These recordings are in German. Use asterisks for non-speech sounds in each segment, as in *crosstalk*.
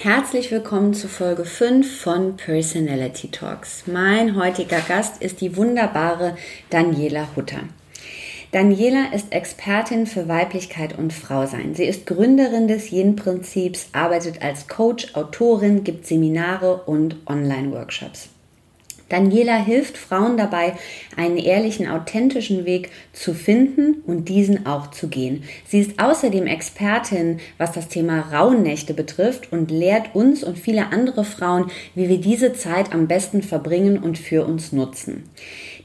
Herzlich willkommen zu Folge 5 von Personality Talks. Mein heutiger Gast ist die wunderbare Daniela Hutter. Daniela ist Expertin für Weiblichkeit und Frausein. Sie ist Gründerin des Yin-Prinzips, arbeitet als Coach, Autorin, gibt Seminare und Online-Workshops. Daniela hilft Frauen dabei, einen ehrlichen, authentischen Weg zu finden und diesen auch zu gehen. Sie ist außerdem Expertin, was das Thema Rauhnächte betrifft und lehrt uns und viele andere Frauen, wie wir diese Zeit am besten verbringen und für uns nutzen.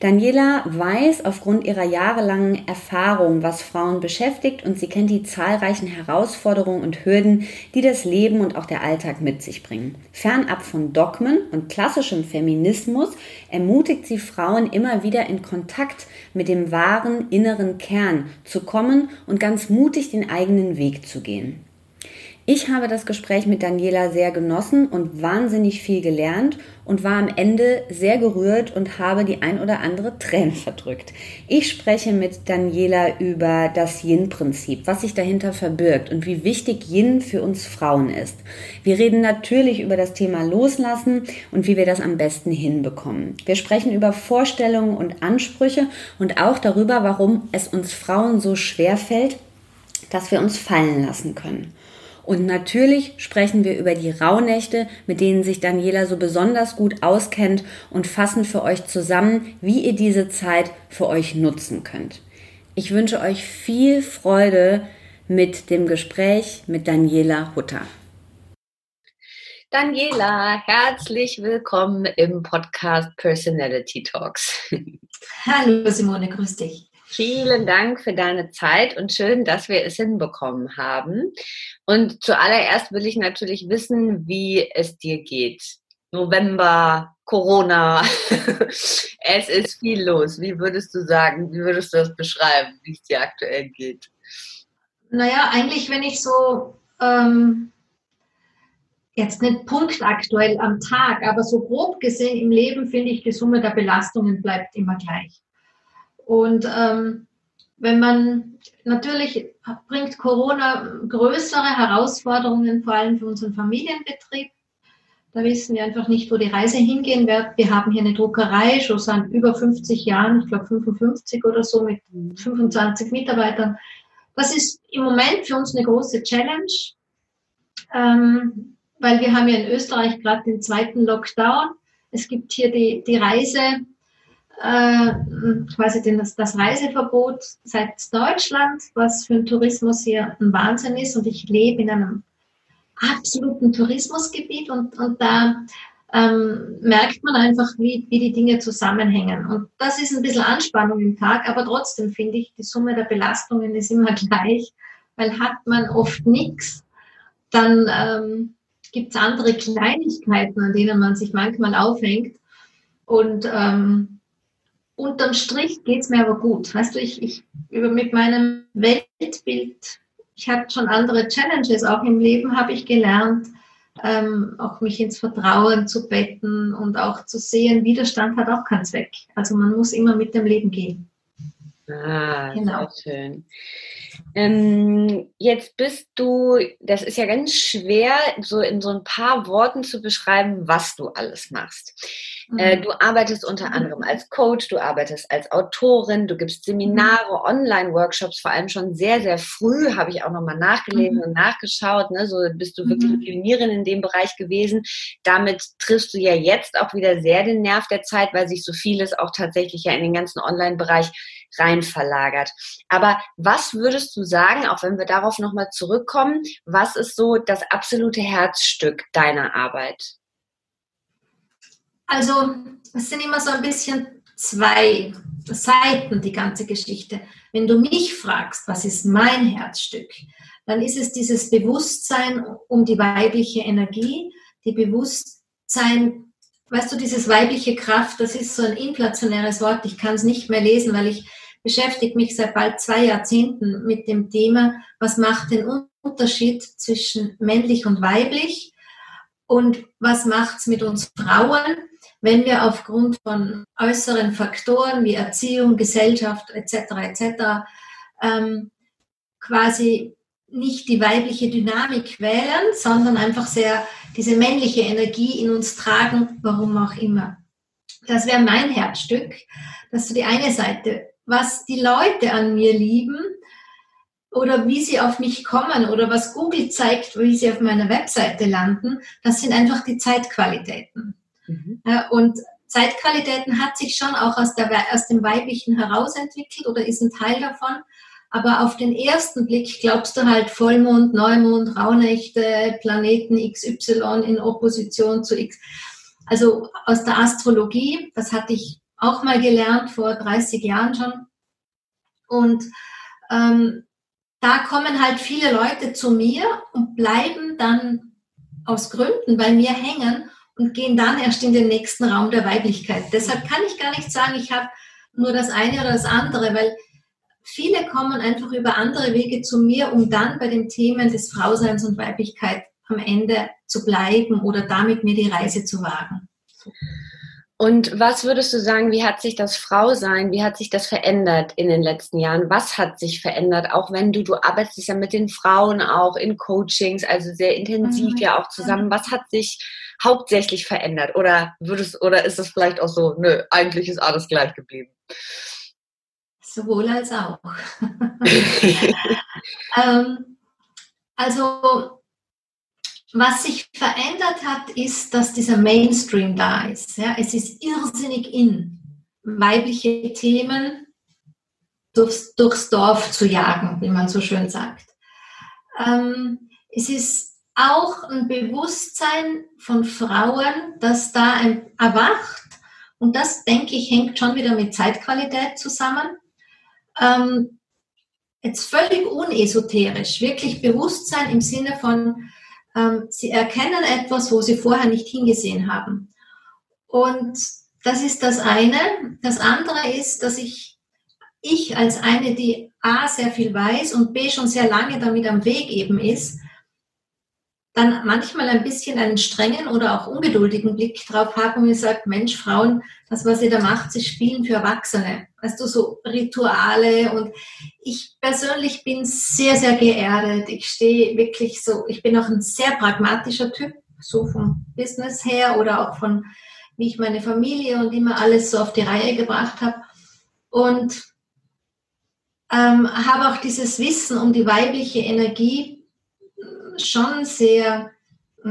Daniela weiß aufgrund ihrer jahrelangen Erfahrung, was Frauen beschäftigt und sie kennt die zahlreichen Herausforderungen und Hürden, die das Leben und auch der Alltag mit sich bringen. Fernab von Dogmen und klassischem Feminismus ermutigt sie Frauen immer wieder in Kontakt mit dem wahren inneren Kern zu kommen und ganz mutig den eigenen Weg zu gehen. Ich habe das Gespräch mit Daniela sehr genossen und wahnsinnig viel gelernt und war am Ende sehr gerührt und habe die ein oder andere Träne *laughs* verdrückt. Ich spreche mit Daniela über das Yin-Prinzip, was sich dahinter verbirgt und wie wichtig Yin für uns Frauen ist. Wir reden natürlich über das Thema Loslassen und wie wir das am besten hinbekommen. Wir sprechen über Vorstellungen und Ansprüche und auch darüber, warum es uns Frauen so schwer fällt, dass wir uns fallen lassen können. Und natürlich sprechen wir über die Rauhnächte, mit denen sich Daniela so besonders gut auskennt und fassen für euch zusammen, wie ihr diese Zeit für euch nutzen könnt. Ich wünsche euch viel Freude mit dem Gespräch mit Daniela Hutter. Daniela, herzlich willkommen im Podcast Personality Talks. Hallo Simone, grüß dich. Vielen Dank für deine Zeit und schön, dass wir es hinbekommen haben. Und zuallererst will ich natürlich wissen, wie es dir geht. November, Corona, *laughs* es ist viel los. Wie würdest du sagen, wie würdest du das beschreiben, wie es dir aktuell geht? Naja, eigentlich, wenn ich so ähm, jetzt nicht punktaktuell am Tag, aber so grob gesehen im Leben finde ich, die Summe der Belastungen bleibt immer gleich. Und ähm, wenn man natürlich bringt Corona größere Herausforderungen, vor allem für unseren Familienbetrieb. Da wissen wir einfach nicht, wo die Reise hingehen wird. Wir haben hier eine Druckerei schon seit über 50 Jahren, ich glaube 55 oder so, mit 25 Mitarbeitern. Das ist im Moment für uns eine große Challenge, ähm, weil wir haben ja in Österreich gerade den zweiten Lockdown. Es gibt hier die, die Reise äh, quasi den, das, Reiseverbot seit Deutschland, was für den Tourismus hier ein Wahnsinn ist. Und ich lebe in einem absoluten Tourismusgebiet und, und da ähm, merkt man einfach, wie, wie die Dinge zusammenhängen. Und das ist ein bisschen Anspannung im Tag, aber trotzdem finde ich, die Summe der Belastungen ist immer *laughs* gleich, weil hat man oft nichts, dann ähm, gibt es andere Kleinigkeiten, an denen man sich manchmal aufhängt. Und ähm, unterm Strich geht es mir aber gut. Weißt du, ich, ich über mit meinem Weltbild, ich hatte schon andere Challenges, auch im Leben habe ich gelernt, ähm, auch mich ins Vertrauen zu betten und auch zu sehen, Widerstand hat auch keinen Zweck. Also man muss immer mit dem Leben gehen. Ah, genau. sehr schön. Ähm, jetzt bist du, das ist ja ganz schwer, so in so ein paar Worten zu beschreiben, was du alles machst. Mhm. Äh, du arbeitest unter anderem als Coach, du arbeitest als Autorin, du gibst Seminare, Online-Workshops, vor allem schon sehr, sehr früh, habe ich auch nochmal nachgelesen mhm. und nachgeschaut. Ne? So bist du wirklich mhm. Pionierin in dem Bereich gewesen. Damit triffst du ja jetzt auch wieder sehr den Nerv der Zeit, weil sich so vieles auch tatsächlich ja in den ganzen Online-Bereich rein verlagert. Aber was würdest du sagen, auch wenn wir darauf nochmal zurückkommen, was ist so das absolute Herzstück deiner Arbeit? Also es sind immer so ein bisschen zwei Seiten, die ganze Geschichte. Wenn du mich fragst, was ist mein Herzstück, dann ist es dieses Bewusstsein um die weibliche Energie, die Bewusstsein, weißt du, dieses weibliche Kraft, das ist so ein inflationäres Wort, ich kann es nicht mehr lesen, weil ich beschäftige mich seit bald zwei Jahrzehnten mit dem Thema, was macht den Unterschied zwischen männlich und weiblich und was macht es mit uns Frauen, wenn wir aufgrund von äußeren Faktoren wie Erziehung, Gesellschaft etc. etc. Ähm, quasi nicht die weibliche Dynamik wählen, sondern einfach sehr diese männliche Energie in uns tragen, warum auch immer. Das wäre mein Herzstück, dass du die eine Seite was die Leute an mir lieben oder wie sie auf mich kommen oder was Google zeigt, wie sie auf meiner Webseite landen, das sind einfach die Zeitqualitäten. Mhm. Und Zeitqualitäten hat sich schon auch aus, der, aus dem Weiblichen herausentwickelt oder ist ein Teil davon. Aber auf den ersten Blick glaubst du halt Vollmond, Neumond, Rauhnächte, Planeten XY in Opposition zu X. Also aus der Astrologie, das hatte ich auch mal gelernt vor 30 Jahren schon. Und ähm, da kommen halt viele Leute zu mir und bleiben dann aus Gründen bei mir hängen und gehen dann erst in den nächsten Raum der Weiblichkeit. Deshalb kann ich gar nicht sagen, ich habe nur das eine oder das andere, weil viele kommen einfach über andere Wege zu mir, um dann bei den Themen des Frauseins und Weiblichkeit am Ende zu bleiben oder damit mir die Reise zu wagen. Und was würdest du sagen, wie hat sich das Frausein, wie hat sich das verändert in den letzten Jahren? Was hat sich verändert? Auch wenn du, du arbeitest ja mit den Frauen auch in Coachings, also sehr intensiv mhm. ja auch zusammen. Was hat sich hauptsächlich verändert? Oder würdest, oder ist es vielleicht auch so, nö, eigentlich ist alles gleich geblieben? Sowohl als auch. *laughs* ähm, also was sich verändert hat, ist, dass dieser Mainstream da ist. Ja, es ist irrsinnig in, weibliche Themen durchs, durchs Dorf zu jagen, wie man so schön sagt. Ähm, es ist auch ein Bewusstsein von Frauen, das da erwacht. Und das, denke ich, hängt schon wieder mit Zeitqualität zusammen. Ähm, jetzt völlig unesoterisch, wirklich Bewusstsein im Sinne von, ähm, sie erkennen etwas, wo sie vorher nicht hingesehen haben. Und das ist das eine. Das andere ist, dass ich, ich als eine, die A sehr viel weiß und B schon sehr lange damit am Weg eben ist, dann manchmal ein bisschen einen strengen oder auch ungeduldigen Blick drauf habe und mir sagt, Mensch, Frauen, das, was ihr da macht, sie spielen für Erwachsene. Weißt du, so Rituale und ich persönlich bin sehr, sehr geerdet. Ich stehe wirklich so, ich bin auch ein sehr pragmatischer Typ, so vom Business her oder auch von, wie ich meine Familie und immer alles so auf die Reihe gebracht habe. Und ähm, habe auch dieses Wissen um die weibliche Energie schon sehr,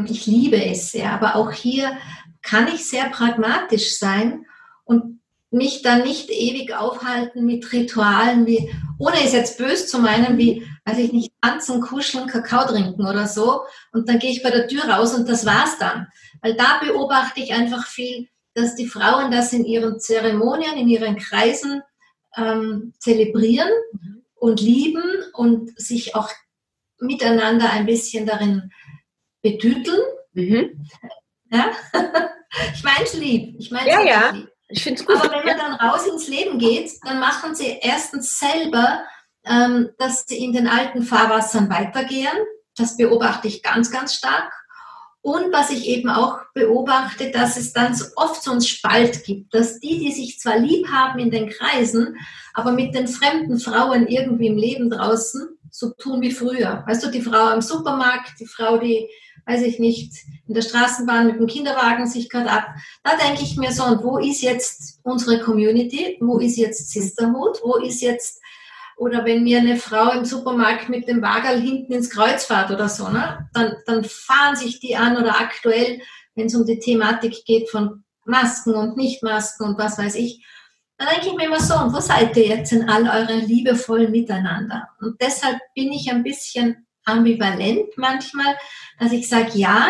ich liebe es sehr, aber auch hier kann ich sehr pragmatisch sein und mich dann nicht ewig aufhalten mit Ritualen wie, ohne es jetzt böse zu meinen, wie, weiß ich nicht, tanzen, kuscheln, Kakao trinken oder so. Und dann gehe ich bei der Tür raus und das war's dann. Weil da beobachte ich einfach viel, dass die Frauen das in ihren Zeremonien, in ihren Kreisen ähm, zelebrieren und lieben und sich auch miteinander ein bisschen darin betüteln. Mhm. Ja? *laughs* ich meine es lieb. Ich meine ja, ja. lieb. Ich finde gut. Aber wenn man dann raus ins Leben geht, dann machen sie erstens selber, ähm, dass sie in den alten Fahrwassern weitergehen. Das beobachte ich ganz, ganz stark. Und was ich eben auch beobachte, dass es dann so oft so einen Spalt gibt, dass die, die sich zwar lieb haben in den Kreisen, aber mit den fremden Frauen irgendwie im Leben draußen so tun wie früher. Weißt du, die Frau am Supermarkt, die Frau, die weiß ich nicht, in der Straßenbahn mit dem Kinderwagen sich gerade ab. Da denke ich mir so, und wo ist jetzt unsere Community? Wo ist jetzt Sisterhood? Wo ist jetzt, oder wenn mir eine Frau im Supermarkt mit dem Wagerl hinten ins Kreuz fährt oder so, ne? dann, dann fahren sich die an oder aktuell, wenn es um die Thematik geht von Masken und Nichtmasken und was weiß ich, dann denke ich mir immer so, und wo seid ihr jetzt in all eurem liebevollen Miteinander? Und deshalb bin ich ein bisschen ambivalent manchmal, dass ich sage, ja,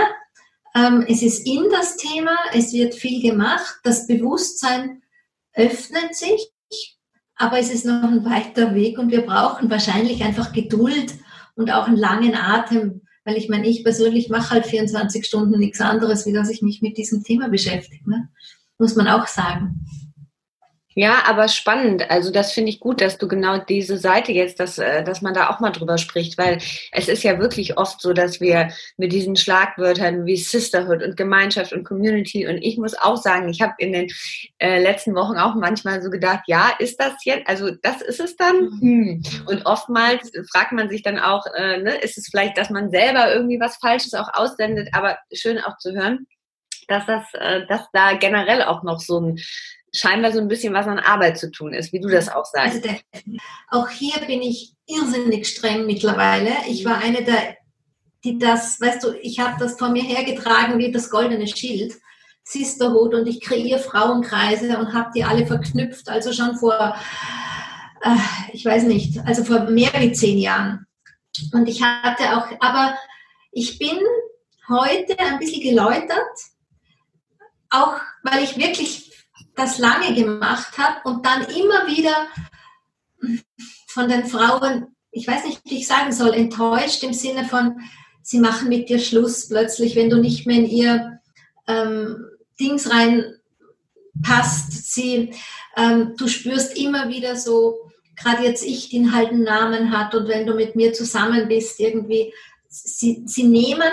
ähm, es ist in das Thema, es wird viel gemacht, das Bewusstsein öffnet sich, aber es ist noch ein weiter Weg und wir brauchen wahrscheinlich einfach Geduld und auch einen langen Atem, weil ich meine, ich persönlich mache halt 24 Stunden nichts anderes, wie dass ich mich mit diesem Thema beschäftige. Ne? Muss man auch sagen. Ja, aber spannend. Also das finde ich gut, dass du genau diese Seite jetzt, dass, äh, dass man da auch mal drüber spricht, weil es ist ja wirklich oft so, dass wir mit diesen Schlagwörtern wie Sisterhood und Gemeinschaft und Community und ich muss auch sagen, ich habe in den äh, letzten Wochen auch manchmal so gedacht, ja, ist das jetzt, also das ist es dann? Hm. Und oftmals fragt man sich dann auch, äh, ne, ist es vielleicht, dass man selber irgendwie was Falsches auch aussendet, aber schön auch zu hören, dass das, äh, dass da generell auch noch so ein scheinbar so ein bisschen was an Arbeit zu tun ist, wie du das auch sagst. Also auch hier bin ich irrsinnig streng mittlerweile. Ich war eine der, die das, weißt du, ich habe das vor mir hergetragen wie das goldene Schild. Sisterhood und ich kreiere Frauenkreise und habe die alle verknüpft, also schon vor, äh, ich weiß nicht, also vor mehr wie zehn Jahren. Und ich hatte auch, aber ich bin heute ein bisschen geläutert, auch weil ich wirklich das lange gemacht habe und dann immer wieder von den Frauen, ich weiß nicht, wie ich sagen soll, enttäuscht im Sinne von, sie machen mit dir Schluss plötzlich, wenn du nicht mehr in ihr ähm, Dings reinpasst. Sie, ähm, du spürst immer wieder so, gerade jetzt ich, den halt einen Namen hat und wenn du mit mir zusammen bist, irgendwie, sie, sie nehmen,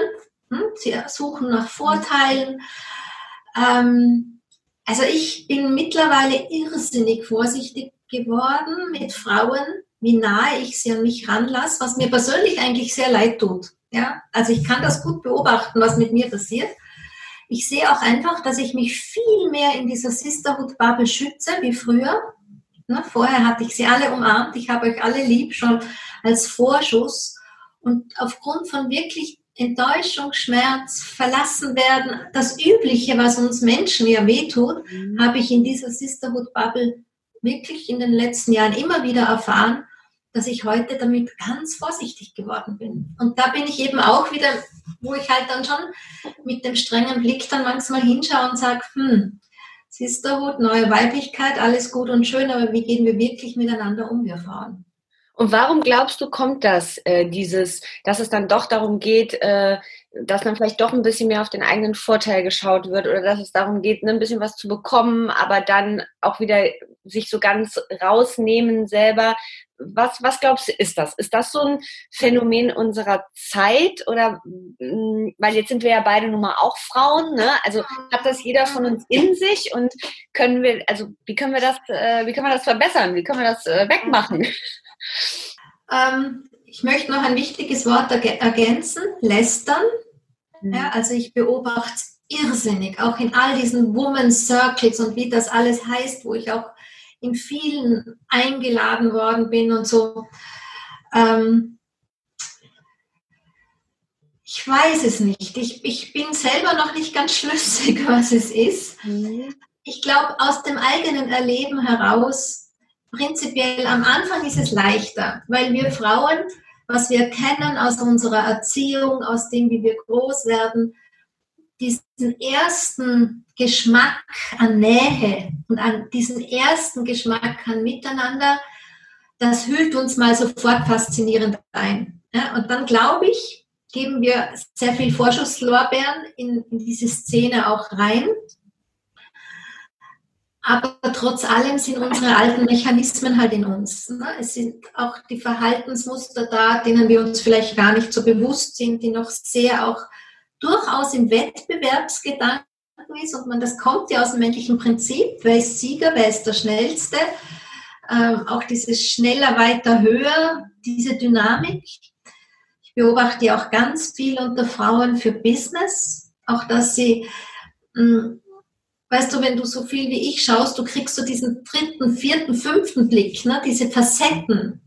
hm, sie suchen nach Vorteilen. Ähm, also ich bin mittlerweile irrsinnig vorsichtig geworden mit Frauen, wie nahe ich sie an mich ranlasse, was mir persönlich eigentlich sehr leid tut. Ja, also ich kann das gut beobachten, was mit mir passiert. Ich sehe auch einfach, dass ich mich viel mehr in dieser Sisterhood-Bubble schütze wie früher. Ne, vorher hatte ich sie alle umarmt, ich habe euch alle lieb, schon als Vorschuss. Und aufgrund von wirklich Enttäuschung, Schmerz, verlassen werden, das Übliche, was uns Menschen ja wehtut, mhm. habe ich in dieser Sisterhood Bubble wirklich in den letzten Jahren immer wieder erfahren, dass ich heute damit ganz vorsichtig geworden bin. Und da bin ich eben auch wieder, wo ich halt dann schon mit dem strengen Blick dann manchmal hinschaue und sage, hm, Sisterhood, neue Weiblichkeit, alles gut und schön, aber wie gehen wir wirklich miteinander um, wir Frauen? Und warum glaubst du, kommt das, äh, dieses, dass es dann doch darum geht, äh, dass man vielleicht doch ein bisschen mehr auf den eigenen Vorteil geschaut wird oder dass es darum geht, ne, ein bisschen was zu bekommen, aber dann auch wieder sich so ganz rausnehmen selber. Was, was glaubst du, ist das? Ist das so ein Phänomen unserer Zeit oder, mm, weil jetzt sind wir ja beide nun mal auch Frauen, ne? Also hat das jeder von uns in sich und können wir, also wie können wir das, äh, wie können wir das verbessern? Wie können wir das äh, wegmachen? *laughs* Ähm, ich möchte noch ein wichtiges Wort ergänzen, lästern. Mhm. Ja, also ich beobachte irrsinnig, auch in all diesen Woman Circles und wie das alles heißt, wo ich auch in vielen eingeladen worden bin und so. Ähm, ich weiß es nicht. Ich, ich bin selber noch nicht ganz schlüssig, *laughs* was es ist. Mhm. Ich glaube, aus dem eigenen Erleben heraus prinzipiell am Anfang ist es leichter, weil wir Frauen, was wir kennen aus unserer Erziehung, aus dem, wie wir groß werden, diesen ersten Geschmack an Nähe und an diesen ersten Geschmack an Miteinander, das hüllt uns mal sofort faszinierend ein. Ja, und dann glaube ich, geben wir sehr viel Vorschusslorbeeren in, in diese Szene auch rein aber trotz allem sind unsere alten Mechanismen halt in uns. Ne? Es sind auch die Verhaltensmuster da, denen wir uns vielleicht gar nicht so bewusst sind, die noch sehr auch durchaus im Wettbewerbsgedanken ist. Und man, das kommt ja aus dem männlichen Prinzip. Wer ist Sieger? Wer ist der Schnellste? Ähm, auch dieses schneller, weiter, höher, diese Dynamik. Ich beobachte ja auch ganz viel unter Frauen für Business. Auch dass sie, hm, weißt du, wenn du so viel wie ich schaust, du kriegst so diesen dritten, vierten, fünften Blick, ne? diese Facetten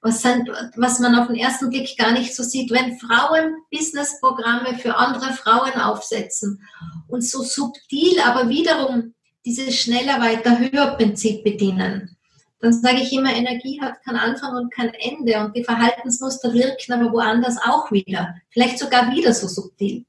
was, sind, was man auf den ersten Blick gar nicht so sieht. Wenn Frauen Businessprogramme für andere Frauen aufsetzen und so subtil, aber wiederum dieses schneller, weiter, höher Prinzip bedienen, dann sage ich immer, Energie hat keinen Anfang und kein Ende und die Verhaltensmuster wirken aber woanders auch wieder, vielleicht sogar wieder so subtil.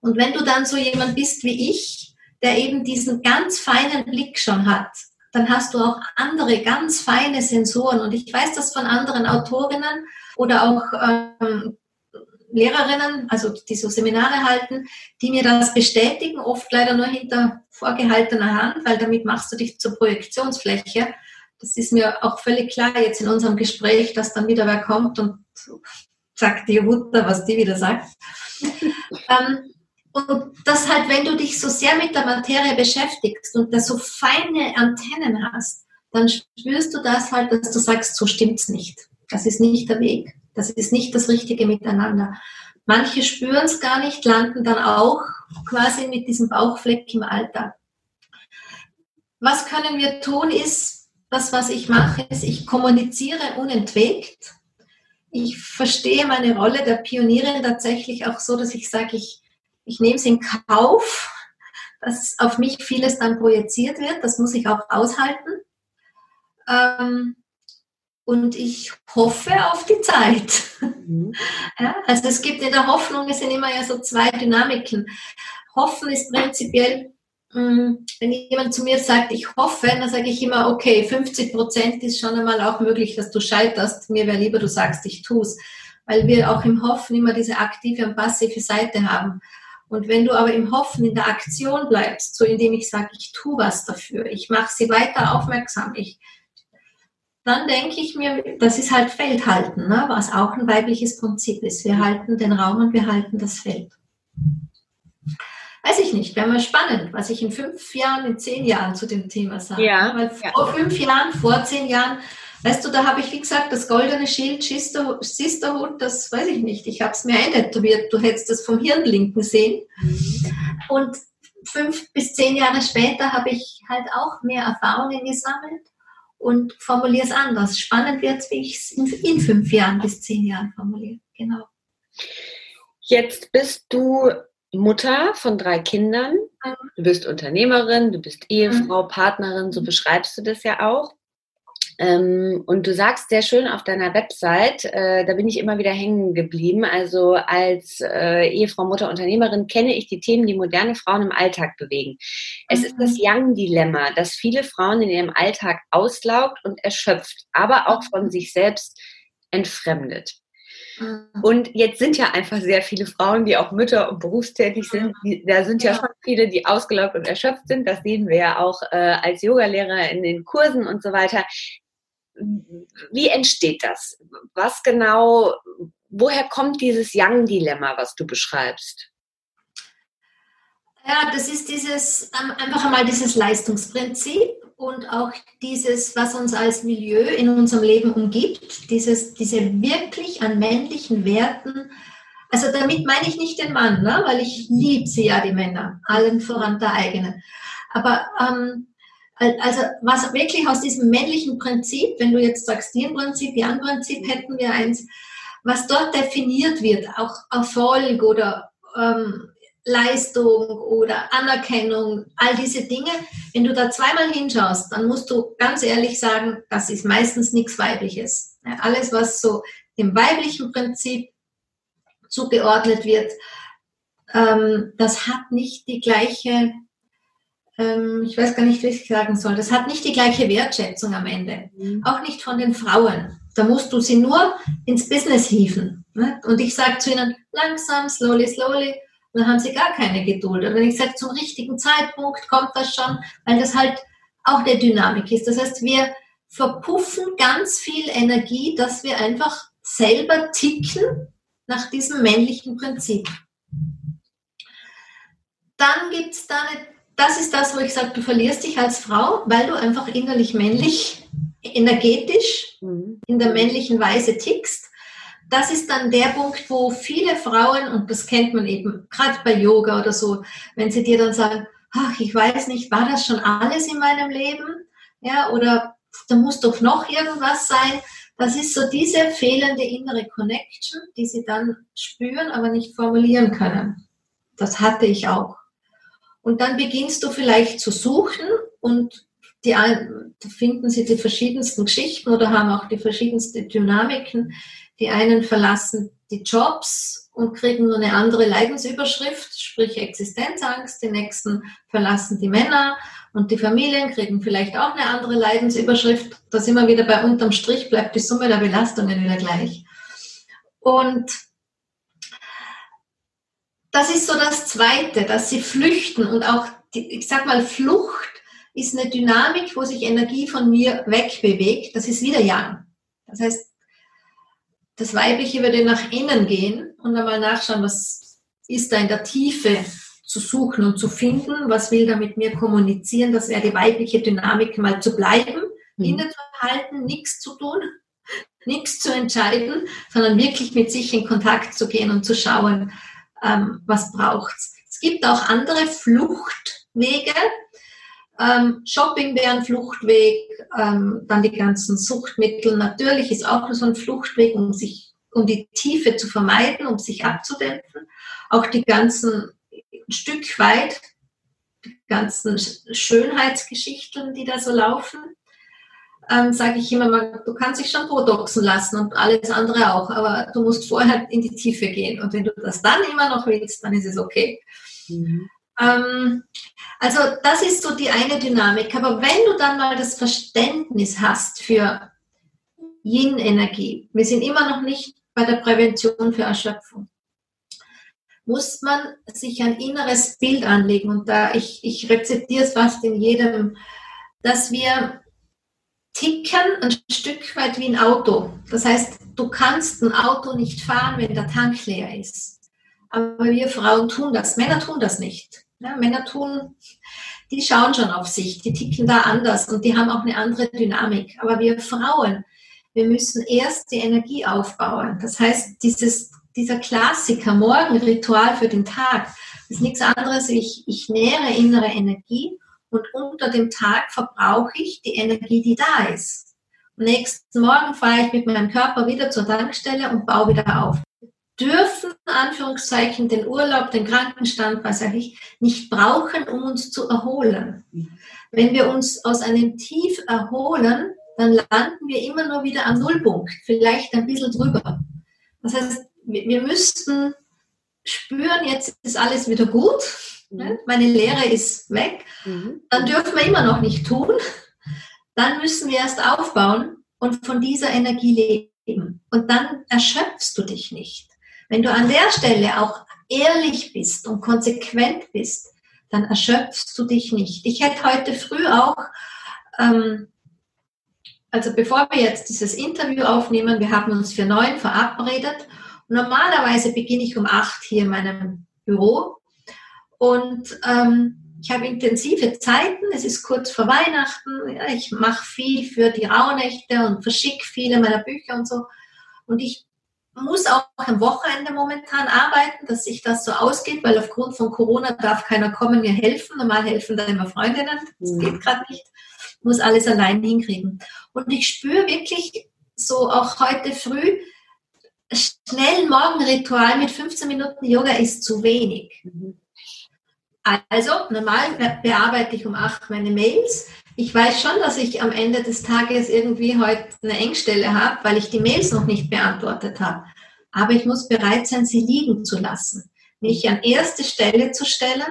Und wenn du dann so jemand bist wie ich, der eben diesen ganz feinen Blick schon hat, dann hast du auch andere ganz feine Sensoren. Und ich weiß das von anderen Autorinnen oder auch ähm, Lehrerinnen, also die so Seminare halten, die mir das bestätigen, oft leider nur hinter vorgehaltener Hand, weil damit machst du dich zur Projektionsfläche. Das ist mir auch völlig klar jetzt in unserem Gespräch, dass dann wieder wer kommt und sagt die Mutter, was die wieder sagt. *laughs* ähm, und das halt, wenn du dich so sehr mit der Materie beschäftigst und da so feine Antennen hast, dann spürst du das halt, dass du sagst, so stimmt's nicht. Das ist nicht der Weg. Das ist nicht das richtige Miteinander. Manche spüren es gar nicht, landen dann auch quasi mit diesem Bauchfleck im Alltag. Was können wir tun, ist, das, was ich mache, ist, ich kommuniziere unentwegt. Ich verstehe meine Rolle der Pionierin tatsächlich auch so, dass ich sage, ich ich nehme es in Kauf, dass auf mich vieles dann projiziert wird. Das muss ich auch aushalten. Ähm, und ich hoffe auf die Zeit. Mhm. *laughs* Ja, also es gibt in der Hoffnung, es sind immer ja so zwei Dynamiken. Hoffen ist prinzipiell, mm, wenn jemand zu mir sagt, ich hoffe, dann sage ich immer, okay, 50 Prozent ist schon einmal auch möglich, dass du scheiterst. Mir wäre lieber, du sagst, ich tue es. Weil wir auch im Hoffen immer diese aktive und passive Seite haben. Und wenn du aber im Hoffen, in der Aktion bleibst, so indem ich sage, ich tue was dafür, ich mache sie weiter aufmerksam, ich, dann denke ich mir, das ist halt Feldhalten, ne? was auch ein weibliches Prinzip ist. Wir halten den Raum und wir halten das Feld. Weiß ich nicht, wäre mal spannend, was ich in fünf Jahren, in zehn Jahren zu dem Thema sage. Ja, Weil vor ja. fünf Jahren, vor zehn Jahren Weißt du, da habe ich, wie gesagt, das goldene Schild Sisterhood, das weiß ich nicht. Ich habe es mir eintätowiert. Du hättest das vom Hirnblinken sehen. Und fünf bis zehn Jahre später habe ich halt auch mehr Erfahrungen gesammelt und formuliere es anders. Spannend wird es, wie ich es in, in fünf Jahren bis zehn Jahren formuliere. Genau. Jetzt bist du Mutter von drei Kindern. Mhm. Du bist Unternehmerin, du bist Ehefrau, mhm. Partnerin, so beschreibst du das ja auch. Ähm, und du sagst sehr schön auf deiner Website, äh, da bin ich immer wieder hängen geblieben. Also als äh, Ehefrau, Mutter, Unternehmerin kenne ich die Themen, die moderne Frauen im Alltag bewegen. Es mhm. ist das mhm. Young-Dilemma, das viele Frauen in ihrem Alltag auslaugt und erschöpft, aber auch von sich selbst entfremdet. Mhm. Und jetzt sind ja einfach sehr viele Frauen, die auch Mütter und berufstätig sind. Die, da sind ja. ja. schon viele, die ausgelaugt und erschöpft sind. Das sehen wir ja auch äh, als Yogalehrer in den Kursen und so weiter. Wie entsteht das? Was genau, woher kommt dieses Young-Dilemma, was du beschreibst? Ja, das ist dieses, ähm, einfach einmal dieses Leistungsprinzip und auch dieses, was uns als Milieu in unserem Leben umgibt, dieses, diese wirklich an männlichen Werten. Also damit meine ich nicht den Mann, ne? weil ich liebe sie ja, die Männer, allen voran der eigenen. Aber ähm, also was wirklich aus diesem männlichen Prinzip, wenn du jetzt sagst, Yin-Prinzip, Yang-Prinzip, hätten wir eins, was dort definiert wird, auch Erfolg oder ähm, Leistung oder Anerkennung, all diese Dinge, wenn du da zweimal hinschaust, dann musst du ganz ehrlich sagen, das ist meistens nichts Weibliches. Alles, was so dem weiblichen Prinzip zugeordnet wird, ähm, das hat nicht die gleiche ähm, ich weiß gar nicht, wie ich sagen soll, das hat nicht die gleiche Wertschätzung am Ende. Mhm. Auch nicht von den Frauen. Da musst du sie nur ins Business hieven. Ne? Und ich sage zu ihnen, langsam, slowly, slowly, dann haben sie gar keine Geduld. Und wenn ich sage, zum richtigen Zeitpunkt kommt das schon, weil das halt auch der Dynamik ist. Das heißt, wir verpuffen ganz viel Energie, dass wir einfach selber ticken nach diesem männlichen Prinzip. Dann gibt es da eine das ist das, wo ich sage, du verlierst dich als Frau, weil du einfach innerlich männlich, energetisch, mhm. in der männlichen Weise tickst. das ist dann der Punkt, wo viele Frauen, und das kennt man eben gerade bei Yoga oder so, wenn sie dir dann sagen, ach, ich weiß nicht, war das schon alles in meinem Leben? Ja, oder da muss doch noch irgendwas sein. Das ist so diese fehlende innere Connection, die sie dann spüren, aber nicht formulieren können. Das hatte ich auch. Und dann beginnst du vielleicht zu suchen und die da finden sie die verschiedensten Geschichten oder haben auch die verschiedensten Dynamiken. Die einen verlassen die Jobs und kriegen nur eine andere Leidensüberschrift, sprich Existenzangst. Die nächsten verlassen die Männer und die Familien kriegen vielleicht auch eine andere Leidensüberschrift. Da sind wir wieder bei unterm Strich, bleibt die Summe der Belastungen wieder gleich. Und das ist so das Zweite, dass sie flüchten und auch, die, ich sag mal, Flucht ist eine Dynamik, wo sich Energie von mir wegbewegt. Das ist wieder Yang. Das heißt, das Weibliche würde nach innen gehen und einmal nachschauen, was ist da in der Tiefe zu suchen und zu finden, was will da mit mir kommunizieren. Das wäre die weibliche Dynamik, mal zu bleiben, mhm. innezuhalten, nichts zu tun, *laughs* nichts zu entscheiden, sondern wirklich mit sich in Kontakt zu gehen und zu schauen, ähm, was braucht's. Es gibt auch andere Fluchtwege, ähm, Shopping wäre ein Fluchtweg, ähm, dann die ganzen Suchtmittel. Natürlich ist auch so ein Fluchtweg, um sich, um die Tiefe zu vermeiden, um sich abzudämpfen. Auch die ganzen ein Stück weit, die ganzen Schönheitsgeschichten, die da so laufen, ähm, sage ich immer mal, du kannst dich schon botoxen lassen und alles andere auch, aber du musst vorher in die Tiefe gehen. Und wenn du das dann immer noch willst, dann ist es okay. Mhm. Ähm, also das ist so die eine Dynamik. Aber wenn du dann mal das Verständnis hast für Yin-Energie, wir sind immer noch nicht bei der Prävention für Erschöpfung, muss man sich ein inneres Bild anlegen. Und da ich, ich rezeptiere es fast in jedem, dass wir ticken ein Stück weit wie ein Auto. Das heißt, du kannst ein Auto nicht fahren, wenn der Tank leer ist. Aber wir Frauen tun das. Männer tun das nicht. Ja, Männer tun, die schauen schon auf sich, die ticken da anders und die haben auch eine andere Dynamik. Aber wir Frauen, wir müssen erst die Energie aufbauen. Das heißt, dieses, dieser Klassiker, Morgenritual für den Tag, ist nichts anderes, ich, ich nähere innere Energie und unter dem Tag verbrauche ich die Energie, die da ist. Am nächsten Morgen fahre ich mit meinem Körper wieder zur Tankstelle und baue wieder auf dürfen, Anführungszeichen, den Urlaub, den Krankenstand, was sage ich, nicht brauchen, um uns zu erholen. Wenn wir uns aus einem Tief erholen, dann landen wir immer nur wieder am Nullpunkt, vielleicht ein bisschen drüber. Das heißt, wir müssten spüren, jetzt ist alles wieder gut, mhm. meine Lehre ist weg, mhm. dann dürfen wir immer noch nicht tun, dann müssen wir erst aufbauen und von dieser Energie leben. Und dann erschöpfst du dich nicht. Wenn du an der Stelle auch ehrlich bist und konsequent bist, dann erschöpfst du dich nicht. Ich hätte heute früh auch, ähm, also bevor wir jetzt dieses Interview aufnehmen, wir haben uns für neun verabredet. Normalerweise beginne ich um acht hier in meinem Büro und ähm, ich habe intensive Zeiten. Es ist kurz vor Weihnachten. Ja, ich mache viel für die Rauhnächte und verschicke viele meiner Bücher und so. Und ich muss auch am Wochenende momentan arbeiten, dass sich das so ausgeht, weil aufgrund von Corona darf keiner kommen, mir helfen. Normal helfen da immer Freundinnen. Das mhm. geht gerade nicht. Muss alles allein hinkriegen. Und ich spüre wirklich so auch heute früh, schnell Morgenritual mit 15 Minuten Yoga ist zu wenig. Mhm. Also, normal bearbeite ich um 8 meine Mails. Ich weiß schon, dass ich am Ende des Tages irgendwie heute eine Engstelle habe, weil ich die Mails noch nicht beantwortet habe. Aber ich muss bereit sein, sie liegen zu lassen, mich an erste Stelle zu stellen,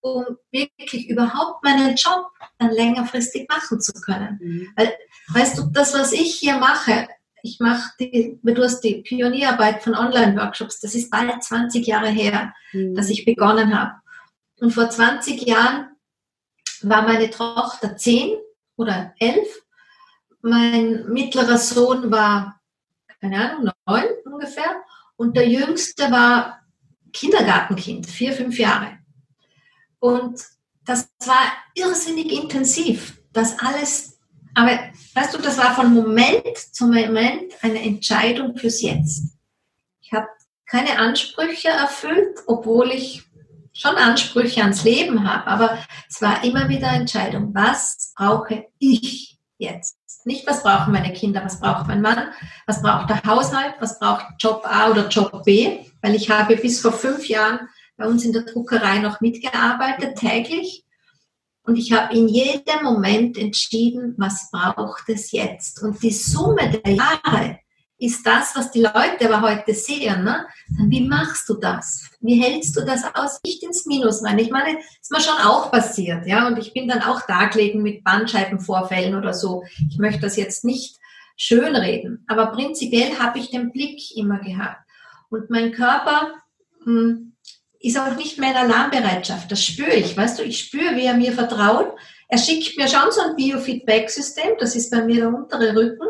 um wirklich überhaupt meinen Job dann längerfristig machen zu können. Mhm. Weil, weißt du, das, was ich hier mache, ich mache die, du hast die Pionierarbeit von Online-Workshops, das ist bald 20 Jahre her, mhm. dass ich begonnen habe. Und vor 20 Jahren war meine Tochter 10 oder 11. Mein mittlerer Sohn war, keine Ahnung, 9 ungefähr. Und der jüngste war Kindergartenkind, vier, fünf Jahre. Und das war irrsinnig intensiv, das alles. Aber weißt du, das war von Moment zu Moment eine Entscheidung fürs Jetzt. Ich habe keine Ansprüche erfüllt, obwohl ich schon Ansprüche ans Leben habe. Aber es war immer wieder Entscheidung, was brauche ich jetzt? Nicht, was brauchen meine Kinder, was braucht mein Mann, was braucht der Haushalt, was braucht Job A oder Job B, weil ich habe bis vor fünf Jahren bei uns in der Druckerei noch mitgearbeitet, täglich. Und ich habe in jedem Moment entschieden, was braucht es jetzt. Und die Summe der Jahre ist das, was die Leute aber heute sehen. Ne? Wie machst du das? Wie hältst du das aus? Nicht ins Minus rein. Ich meine, ist mir schon auch passiert, ja. Und ich bin dann auch da gelegen mit Bandscheibenvorfällen oder so. Ich möchte das jetzt nicht schönreden. Aber prinzipiell habe ich den Blick immer gehabt. Und mein Körper hm, ist auch nicht mehr in Alarmbereitschaft. Das spüre ich. Weißt du, ich spüre, wie er mir vertraut. Er schickt mir schon so ein Biofeedback-System. Das ist bei mir der untere Rücken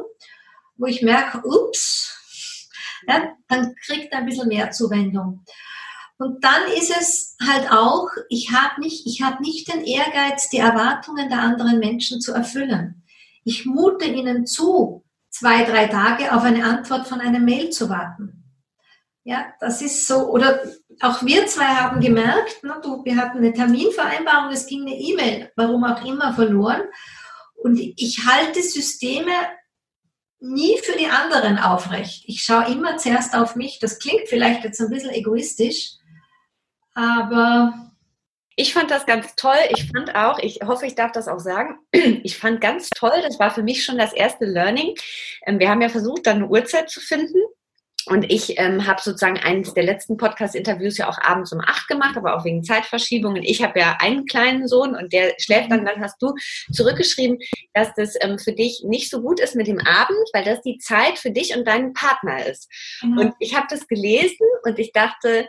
wo ich merke, ups, ja, dann kriegt er ein bisschen mehr Zuwendung. Und dann ist es halt auch, ich habe nicht, ich habe nicht den Ehrgeiz, die Erwartungen der anderen Menschen zu erfüllen. Ich mute ihnen zu, zwei, drei Tage auf eine Antwort von einem Mail zu warten. Ja, das ist so, oder auch wir zwei haben gemerkt, ne, du, wir hatten eine Terminvereinbarung, es ging eine E-Mail, warum auch immer, verloren. Und ich halte Systeme nie für die anderen aufrecht. Ich schaue immer zuerst auf mich. Das klingt vielleicht jetzt ein bisschen egoistisch, aber ich fand das ganz toll. Ich fand auch, ich hoffe, ich darf das auch sagen, *clears throat* ich fand ganz toll, das war für mich schon das erste Learning. Ähm, wir haben ja versucht, dann eine Uhrzeit zu finden. Und ich ähm, habe sozusagen eines der letzten Podcast-Interviews ja auch abends um acht gemacht, aber auch wegen Zeitverschiebungen. Ich habe ja einen kleinen Sohn und der schläft dann. Dann hast du zurückgeschrieben, dass das ähm, für dich nicht so gut ist mit dem Abend, weil das die Zeit für dich und deinen Partner ist. Mhm. Und ich habe das gelesen und ich dachte,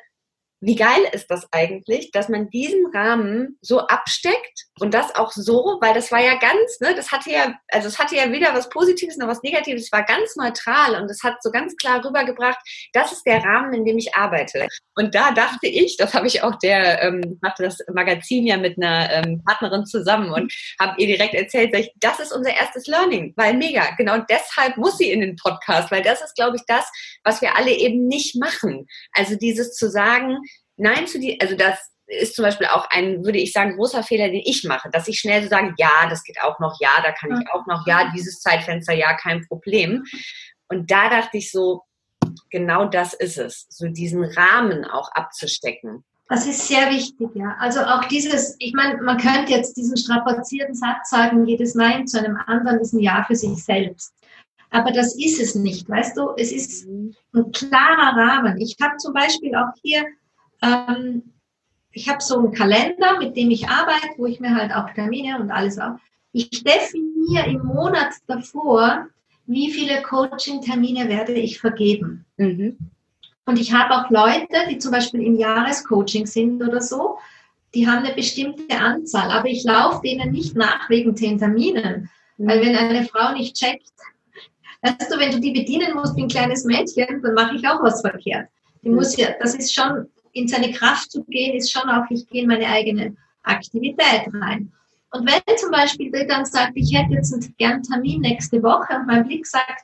wie geil ist das eigentlich, dass man diesen Rahmen so absteckt und das auch so, weil das war ja ganz, ne, das hatte ja, also es hatte ja weder was Positives noch was Negatives, es war ganz neutral und es hat so ganz klar rübergebracht, das ist der Rahmen, in dem ich arbeite. Und da dachte ich, das habe ich auch der, ähm, machte das Magazin ja mit einer ähm, Partnerin zusammen und habe ihr direkt erzählt, ich, das ist unser erstes Learning, weil mega, genau deshalb muss sie in den Podcast, weil das ist, glaube ich, das, was wir alle eben nicht machen. Also dieses zu sagen, Nein zu dir, also das ist zum Beispiel auch ein, würde ich sagen, großer Fehler, den ich mache, dass ich schnell so sage, ja, das geht auch noch, ja, da kann ich auch noch, ja, dieses Zeitfenster, ja, kein Problem. Und da dachte ich so, genau das ist es, so diesen Rahmen auch abzustecken. Das ist sehr wichtig, ja. Also auch dieses, ich meine, man könnte jetzt diesen strapazierten Satz sagen, jedes Nein zu einem anderen ist ein Ja für sich selbst. Aber das ist es nicht, weißt du? Es ist mhm. ein klarer Rahmen. Ich habe zum Beispiel auch hier ähm, ich habe so einen Kalender, mit dem ich arbeite, wo ich mir halt auch Termine und alles auch. Ich definiere im Monat davor, wie viele Coaching-Termine werde ich vergeben. Mhm. Und ich habe auch Leute, die zum Beispiel im Jahrescoaching sind oder so, die haben eine bestimmte Anzahl, aber ich laufe denen nicht nach wegen zehn Terminen. Mhm. Weil wenn eine Frau nicht checkt, weißt du, wenn du die bedienen musst wie ein kleines Mädchen, dann mache ich auch was verkehrt. Die mhm. muss ja, das ist schon in seine Kraft zu gehen, ist schon auch, ich gehe in meine eigene Aktivität rein. Und wenn zum Beispiel der dann sagt, ich hätte jetzt einen gern Termin nächste Woche und mein Blick sagt,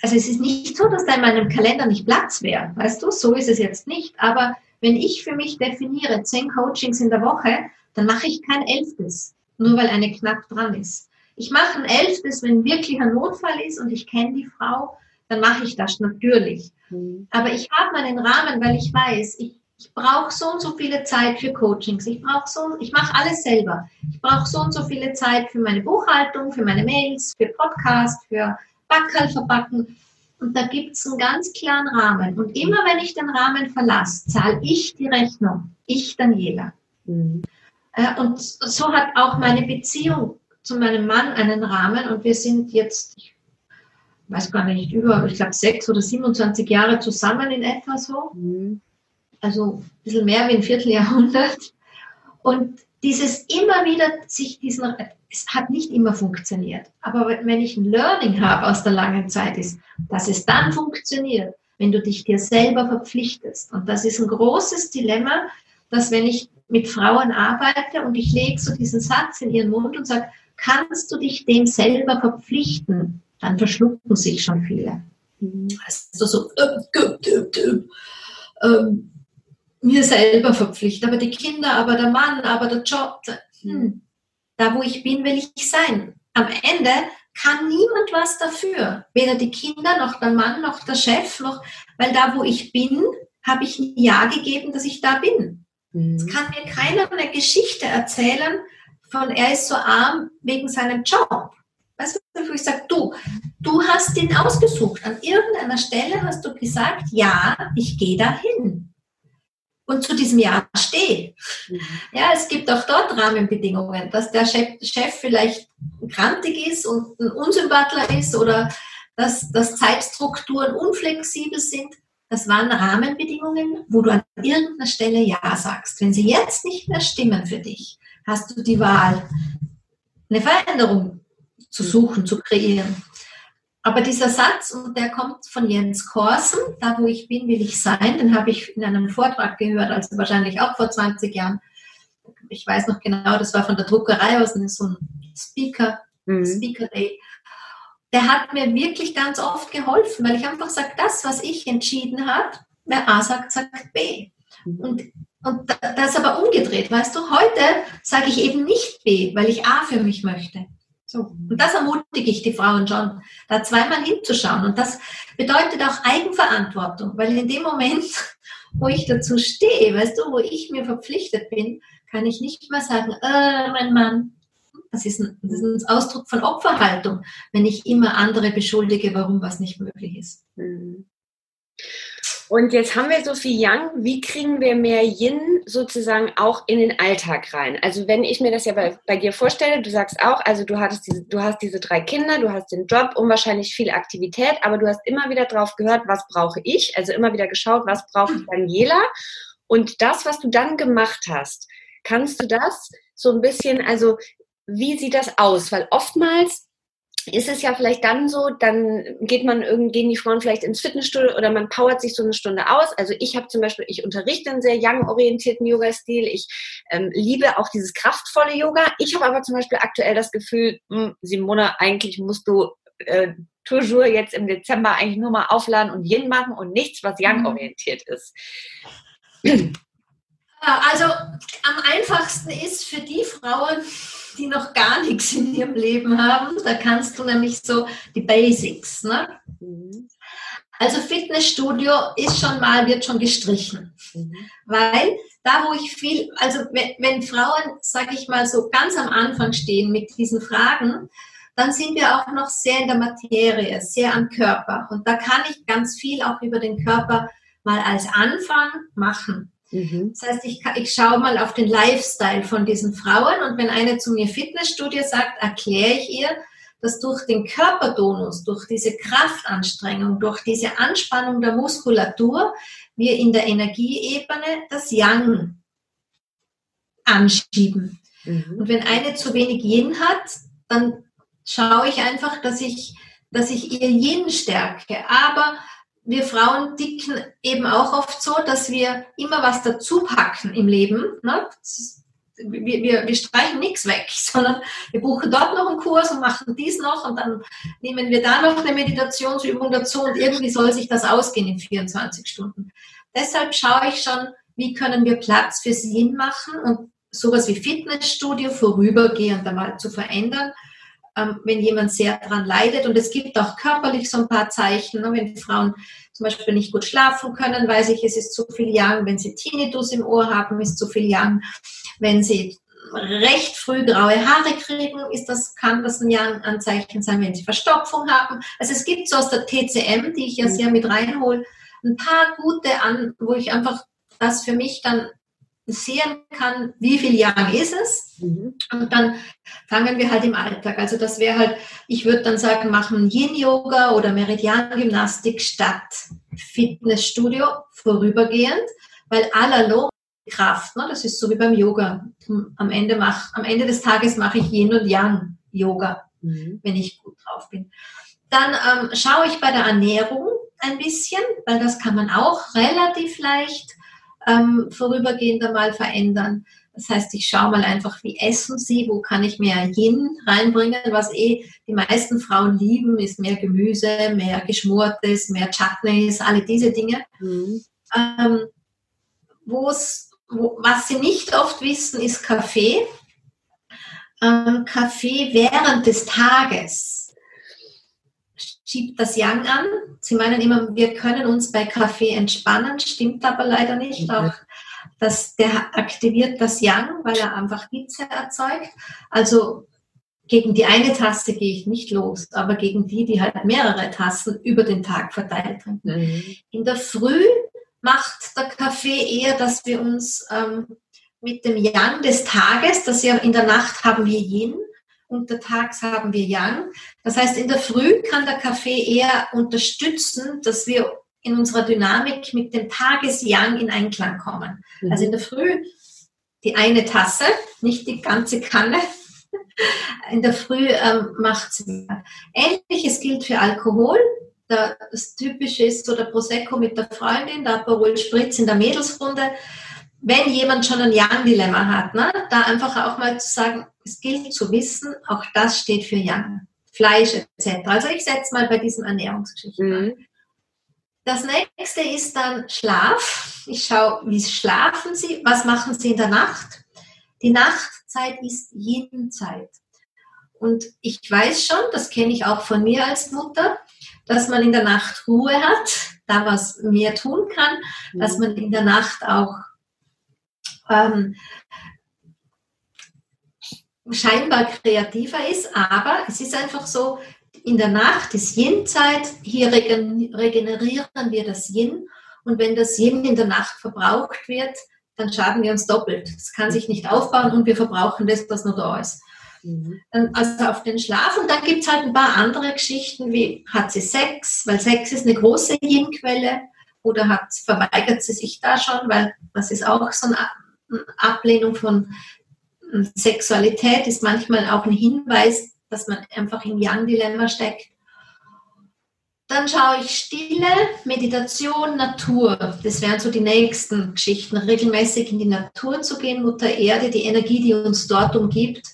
also es ist nicht so, dass da in meinem Kalender nicht Platz wäre, weißt du, so ist es jetzt nicht, aber wenn ich für mich definiere zehn Coachings in der Woche, dann mache ich kein elftes, nur weil eine knapp dran ist. Ich mache ein elftes, wenn wirklich ein Notfall ist und ich kenne die Frau, dann mache ich das natürlich. Mhm. Aber ich habe meinen Rahmen, weil ich weiß, ich, ich brauche so und so viele Zeit für Coachings. Ich brauche so, ich mache alles selber. Ich brauche so und so viele Zeit für meine Buchhaltung, für meine Mails, für Podcast, für Backerl verbacken. Und da gibt es einen ganz klaren Rahmen. Und immer wenn ich den Rahmen verlasse, zahle ich die Rechnung. Ich, Daniela. Mhm. Äh, und so hat auch meine Beziehung zu meinem Mann einen Rahmen. Und wir sind jetzt, ich weiß gar nicht, über, ich glaube, sechs oder 27 Jahre zusammen in etwa so. Mhm. Also ein bisschen mehr wie ein Vierteljahrhundert. Und dieses immer wieder sich diesen, es hat nicht immer funktioniert. Aber wenn ich ein Learning habe aus der langen Zeit ist, dass es dann funktioniert, wenn du dich dir selber verpflichtest. Und das ist ein großes Dilemma, dass wenn ich mit Frauen arbeite und ich lege so diesen Satz in ihren Mund und sage, kannst du dich dem selber verpflichten? Dann verschlucken sich schon viele. Also so äh, äh, ähm, mir selber verpflichtet, aber die Kinder, aber der Mann, aber der Job. Hm, da, wo ich bin, will ich sein. Am Ende kann niemand was dafür. Weder die Kinder, noch der Mann, noch der Chef, noch, weil da, wo ich bin, habe ich ein Ja gegeben, dass ich da bin. Mhm. Es kann mir keiner eine Geschichte erzählen von, er ist so arm wegen seinem Job. Weißt du, wo ich sage, du, du hast ihn ausgesucht. An irgendeiner Stelle hast du gesagt, ja, ich gehe dahin und zu diesem Jahr stehe. Mhm. Ja, es gibt auch dort Rahmenbedingungen, dass der Chef, Chef vielleicht krantig ist und ein Unsympathler ist oder dass, dass Zeitstrukturen unflexibel sind. Das waren Rahmenbedingungen, wo du an irgendeiner Stelle Ja sagst. Wenn sie jetzt nicht mehr stimmen für dich, hast du die Wahl, eine Veränderung zu suchen, zu kreieren. Aber dieser Satz, und der kommt von Jens Korsen, da wo ich bin, will ich sein, den habe ich in einem Vortrag gehört, also wahrscheinlich auch vor 20 Jahren. Ich weiß noch genau, das war von der Druckerei aus, so ein Speaker, mhm. Speaker Day. Der hat mir wirklich ganz oft geholfen, weil ich einfach sage, das, was ich entschieden habe, wer A sagt, sagt B. Mhm. Und, und das aber umgedreht, weißt du, heute sage ich eben nicht B, weil ich A für mich möchte. So. Und das ermutige ich die Frauen schon, da zweimal hinzuschauen. Und das bedeutet auch Eigenverantwortung, weil in dem Moment, wo ich dazu stehe, weißt du, wo ich mir verpflichtet bin, kann ich nicht mehr sagen, äh, mein Mann. Das ist, ein, das ist ein Ausdruck von Opferhaltung, wenn ich immer andere beschuldige, warum was nicht möglich ist. Mhm. Und jetzt haben wir so viel Yang. Wie kriegen wir mehr Yin sozusagen auch in den Alltag rein? Also wenn ich mir das ja bei, bei dir vorstelle, du sagst auch, also du hattest diese, du hast diese drei Kinder, du hast den Job, unwahrscheinlich viel Aktivität, aber du hast immer wieder drauf gehört, was brauche ich? Also immer wieder geschaut, was braucht Daniela? Und das, was du dann gemacht hast, kannst du das so ein bisschen, also wie sieht das aus? Weil oftmals ist es ja vielleicht dann so, dann geht man irgendwie, gehen die Frauen vielleicht ins Fitnessstudio oder man powert sich so eine Stunde aus. Also ich habe zum Beispiel, ich unterrichte einen sehr young-orientierten Yoga-Stil. Ich ähm, liebe auch dieses kraftvolle Yoga. Ich habe aber zum Beispiel aktuell das Gefühl, mh, hm, Simona, eigentlich musst du äh, toujours jetzt im Dezember eigentlich nur mal aufladen und Yin machen und nichts, was young-orientiert ist. Also am einfachsten ist für die Frauen, die noch gar nichts in ihrem Leben haben, da kannst du nämlich so die Basics. Ne? Mhm. Also Fitnessstudio ist schon mal, wird schon gestrichen. Mhm. Weil da, wo ich viel, also wenn, wenn Frauen, sage ich mal, so ganz am Anfang stehen mit diesen Fragen, dann sind wir auch noch sehr in der Materie, sehr am Körper. Und da kann ich ganz viel auch über den Körper mal als Anfang machen. Mhm. Das heißt, ich, ich schaue mal auf den Lifestyle von diesen Frauen und wenn eine zu mir Fitnessstudie sagt, erkläre ich ihr, dass durch den Körpertonus, durch diese Kraftanstrengung, durch diese Anspannung der Muskulatur wir in der Energieebene das Yang anschieben. Mhm. Und wenn eine zu wenig Yin hat, dann schaue ich einfach, dass ich, dass ich ihr Yin stärke. Aber wir Frauen dicken eben auch oft so, dass wir immer was dazu packen im Leben. Ne? Wir, wir, wir streichen nichts weg, *laughs* sondern wir buchen dort noch einen Kurs und machen dies noch und dann nehmen wir da noch eine Meditationsübung dazu und irgendwie soll sich das ausgehen in 24 Stunden. Deshalb schaue ich schon, wie können wir Platz für Sinn machen und sowas wie Fitnessstudio vorübergehend einmal zu verändern ähm, wenn jemand sehr daran leidet. Und es gibt auch körperlich so ein paar Zeichen. Ne? Wenn Frauen zum Beispiel nicht gut schlafen können, weiß ich, es ist zu viel Yang. Wenn sie Tinnitus im Ohr haben, ist zu viel Yang. Wenn sie recht früh graue Haare kriegen, ist das, kann das ein Yang-Anzeichen sein, wenn sie Verstopfung haben. Also es gibt so aus der TCM, die ich ja sehr mit reinhole, ein paar gute an, wo ich einfach das für mich dann sehen kann, wie viel Yang ist es. Mhm. Und dann fangen wir halt im Alltag. Also das wäre halt, ich würde dann sagen, machen Yin-Yoga oder Meridian-Gymnastik statt Fitnessstudio vorübergehend, weil aller Kraft, ne, das ist so wie beim Yoga. Am Ende, mach, am Ende des Tages mache ich Yin und Yang Yoga, mhm. wenn ich gut drauf bin. Dann ähm, schaue ich bei der Ernährung ein bisschen, weil das kann man auch relativ leicht ähm, vorübergehend einmal verändern. Das heißt, ich schaue mal einfach, wie essen sie, wo kann ich mehr Yin reinbringen. Was eh die meisten Frauen lieben, ist mehr Gemüse, mehr Geschmortes, mehr Chutneys, alle diese Dinge. Mhm. Ähm, wo's, wo, was sie nicht oft wissen, ist Kaffee. Ähm, Kaffee während des Tages schiebt das Yang an. Sie meinen immer, wir können uns bei Kaffee entspannen, stimmt aber leider nicht. Auch dass der aktiviert das Yang, weil er einfach Hitze erzeugt. Also gegen die eine Tasse gehe ich nicht los, aber gegen die, die halt mehrere Tassen über den Tag verteilt trinken. Mhm. In der Früh macht der Kaffee eher, dass wir uns ähm, mit dem Yang des Tages, das ja in der Nacht haben wir Yin, untertags haben wir Yang. Das heißt, in der Früh kann der Kaffee eher unterstützen, dass wir in unserer Dynamik mit dem Tages-Yang in Einklang kommen. Mhm. Also in der Früh die eine Tasse, nicht die ganze Kanne. *laughs* In der Früh ähm, macht es mehr. Ähnliches gilt für Alkohol. Das Typische ist so der Prosecco mit der Freundin, der Aperol Spritz in der Mädelsrunde. Wenn jemand schon ein Yang-Dilemma hat, ne, da einfach auch mal zu sagen, es gilt zu wissen, auch das steht für Yang. Fleisch etc. Also ich setze mal bei diesen Ernährungsgeschichten mhm. an. Das nächste ist dann Schlaf. Ich schaue, wie schlafen Sie, was machen Sie in der Nacht. Die Nachtzeit ist Yin-Zeit. Und ich weiß schon, das kenne ich auch von mir als Mutter, dass man in der Nacht Ruhe hat, da was mehr tun kann, mhm. dass man in der Nacht auch ähm, scheinbar kreativer ist, aber es ist einfach so, in der Nacht ist Yin-Zeit, hier regenerieren wir das Yin und wenn das Yin in der Nacht verbraucht wird, dann schaden wir uns doppelt. Es kann sich nicht aufbauen und wir verbrauchen das, was noch da ist. Mhm. Also auf den Schlaf und dann gibt es halt ein paar andere Geschichten, wie hat sie Sex, weil Sex ist eine große Yin-Quelle oder hat, verweigert sie sich da schon, weil das ist auch so eine Ablehnung von Sexualität, ist manchmal auch ein Hinweis, dass man einfach im Yang-Dilemma steckt. Dann schaue ich Stille, Meditation, Natur. Das wären so die nächsten Geschichten. Regelmäßig in die Natur zu gehen, Mutter Erde, die Energie, die uns dort umgibt,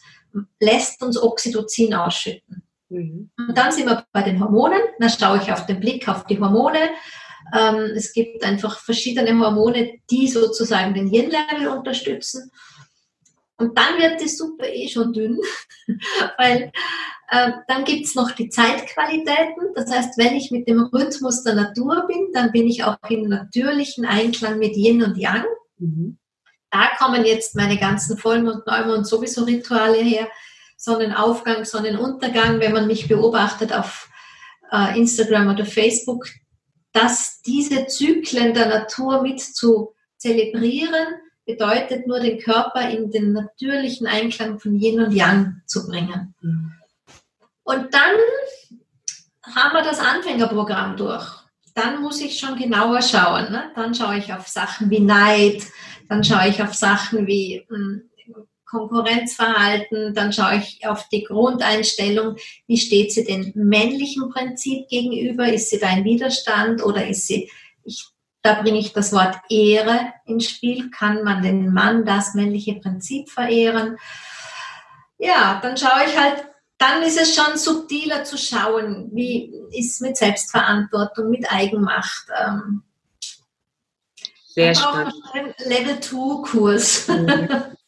lässt uns Oxytocin ausschütten. Mhm. Und dann sind wir bei den Hormonen. Dann schaue ich auf den Blick auf die Hormone. Ähm, es gibt einfach verschiedene Hormone, die sozusagen den Yin-Level unterstützen. Und dann wird die Suppe eh schon dünn, *laughs* weil äh, dann gibt es noch die Zeitqualitäten. Das heißt, wenn ich mit dem Rhythmus der Natur bin, dann bin ich auch im natürlichen Einklang mit Yin und Yang. Mhm. Da kommen jetzt meine ganzen Vollmond, Neumond sowieso Rituale her. Sonnenaufgang, Sonnenuntergang, wenn man mich beobachtet auf äh, Instagram oder Facebook, dass diese Zyklen der Natur mit zu zelebrieren, bedeutet nur, den Körper in den natürlichen Einklang von Yin und Yang zu bringen. Mhm. Und dann haben wir das Anfängerprogramm durch. Dann muss ich schon genauer schauen. Ne? Dann schaue ich auf Sachen wie Neid, dann schaue ich auf Sachen wie hm, Konkurrenzverhalten, dann schaue ich auf die Grundeinstellung, wie steht sie dem männlichen Prinzip gegenüber, ist sie da ein Widerstand oder ist sie, ich da bringe ich das Wort Ehre ins Spiel. Kann man den Mann das männliche Prinzip verehren? Ja, dann schaue ich halt, dann ist es schon subtiler zu schauen, wie ist mit Selbstverantwortung, mit Eigenmacht. Ähm, Sehr spannend. Level 2 Kurs. Mhm. *laughs*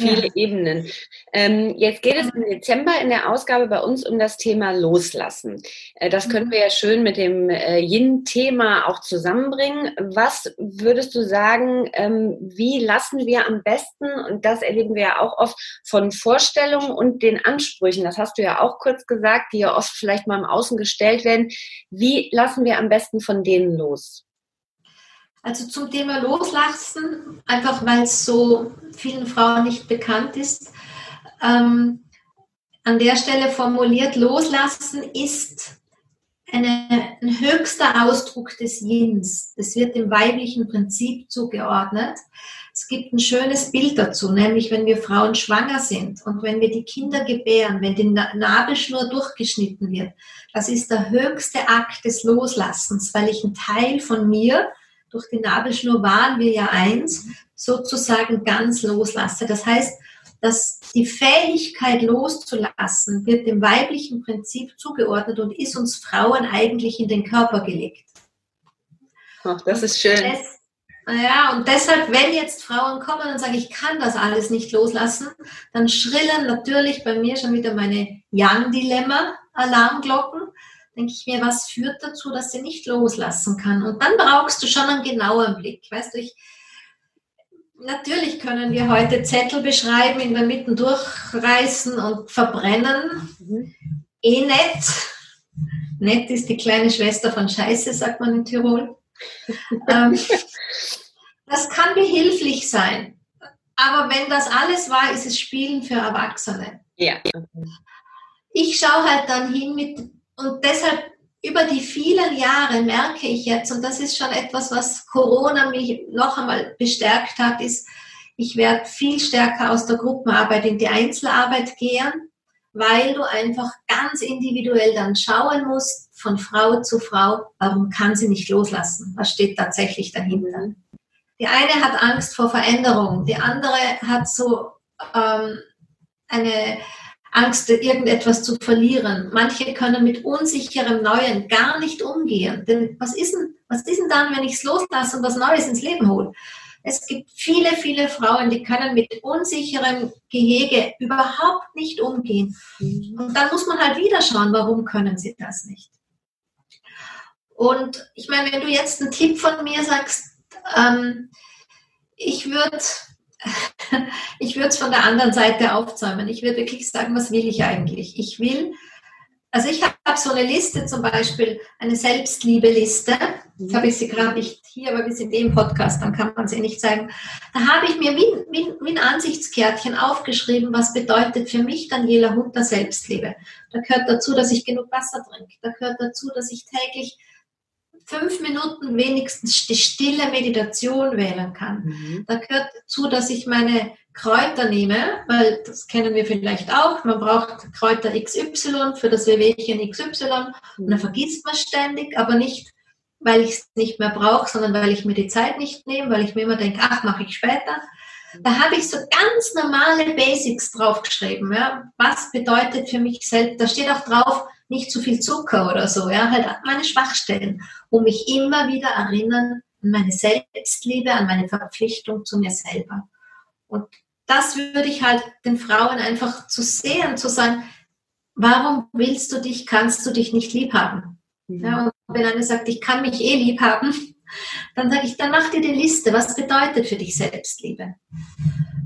viele ja. Ebenen. Ähm, jetzt geht es im Dezember in der Ausgabe bei uns um das Thema Loslassen. Äh, das können mhm. wir ja schön mit dem äh, Yin-Thema auch zusammenbringen. Was würdest du sagen, ähm, wie lassen wir am besten, und das erleben wir ja auch oft, von Vorstellungen und den Ansprüchen, das hast du ja auch kurz gesagt, die ja oft vielleicht mal im Außen gestellt werden, wie lassen wir am besten von denen los? Also zum Thema Loslassen, einfach weil es so vielen Frauen nicht bekannt ist. Ähm, an der Stelle formuliert, Loslassen ist eine, ein höchster Ausdruck des Yins. Das wird dem weiblichen Prinzip zugeordnet. Es gibt ein schönes Bild dazu, nämlich wenn wir Frauen schwanger sind und wenn wir die Kinder gebären, wenn die Nabelschnur durchgeschnitten wird. Das ist der höchste Akt des Loslassens, weil ich einen Teil von mir durch die Nabelschnur waren wir ja eins, sozusagen ganz loslasse. Das heißt, dass die Fähigkeit loszulassen wird dem weiblichen Prinzip zugeordnet und ist uns Frauen eigentlich in den Körper gelegt. Ach, das ist schön. ja, und deshalb, wenn jetzt Frauen kommen und sagen, ich kann das alles nicht loslassen, dann schrillen natürlich bei mir schon wieder meine Young-Dilemma-Alarmglocken. Denke ich mir, was führt dazu, dass sie nicht loslassen kann? Und dann brauchst du schon einen genauen Blick. Weißt du, ich, Natürlich können wir heute Zettel beschreiben, in der Mitte durchreißen und verbrennen. Mhm. Eh nett. Nett ist die kleine Schwester von Scheiße, sagt man in Tirol. ähm, *laughs* das kann behilflich sein. Aber wenn das alles war, ist es Spielen für Erwachsene. Ja. Ich schaue halt dann hin mit, und deshalb über die vielen Jahre merke ich jetzt, und das ist schon etwas, was Corona mich noch einmal bestärkt hat, ist, ich werde viel stärker aus der Gruppenarbeit in die Einzelarbeit gehen, weil du einfach ganz individuell dann schauen musst, von Frau zu Frau, warum kann sie nicht loslassen? Was steht tatsächlich dahinter? Die eine hat Angst vor Veränderung, die andere hat so ähm, eine Angst, irgendetwas zu verlieren. Manche können mit unsicherem Neuen gar nicht umgehen. Denn was ist denn, was ist denn dann, wenn ich es loslasse und was Neues ins Leben hole? Es gibt viele, viele Frauen, die können mit unsicherem Gehege überhaupt nicht umgehen. Mhm. Und dann muss man halt wieder schauen, warum können sie das nicht. Und ich meine, wenn du jetzt einen Tipp von mir sagst, ähm, ich würde ich würde es von der anderen Seite aufzäumen. Ich würde wirklich sagen, was will ich eigentlich? Ich will, also ich habe so eine Liste zum Beispiel, eine Selbstliebe-Liste. Jetzt habe ich sie gerade nicht hier, aber wir sind eh im Podcast, dann kann man sie nicht zeigen. Da habe ich mir wie, wie, wie ein Ansichtskärtchen aufgeschrieben, was bedeutet für mich Daniela Hunter Selbstliebe. Da gehört dazu, dass ich genug Wasser trinke. Da gehört dazu, dass ich täglich fünf Minuten wenigstens die stille Meditation wählen kann. Mhm. Da gehört dazu, dass ich meine Kräuter nehme, weil das kennen wir vielleicht auch. Man braucht Kräuter XY für das Wehwehchen XY mhm. und dann vergisst man ständig, aber nicht, weil ich es nicht mehr brauche, sondern weil ich mir die Zeit nicht nehme, weil ich mir immer denke, ach, mache ich später. Da habe ich so ganz normale Basics draufgeschrieben. Ja. Was bedeutet für mich selbst? Da steht auch drauf, nicht zu viel Zucker oder so. Ja, halt meine Schwachstellen, um mich immer wieder erinnern an meine Selbstliebe, an meine Verpflichtung zu mir selber. Und das würde ich halt den Frauen einfach zu sehen, zu sagen, warum willst du dich, kannst du dich nicht lieb haben? Mhm. Ja, und wenn einer sagt, ich kann mich eh lieb haben, *laughs* dann sage ich, dann mach dir die Liste, was bedeutet für dich Selbstliebe?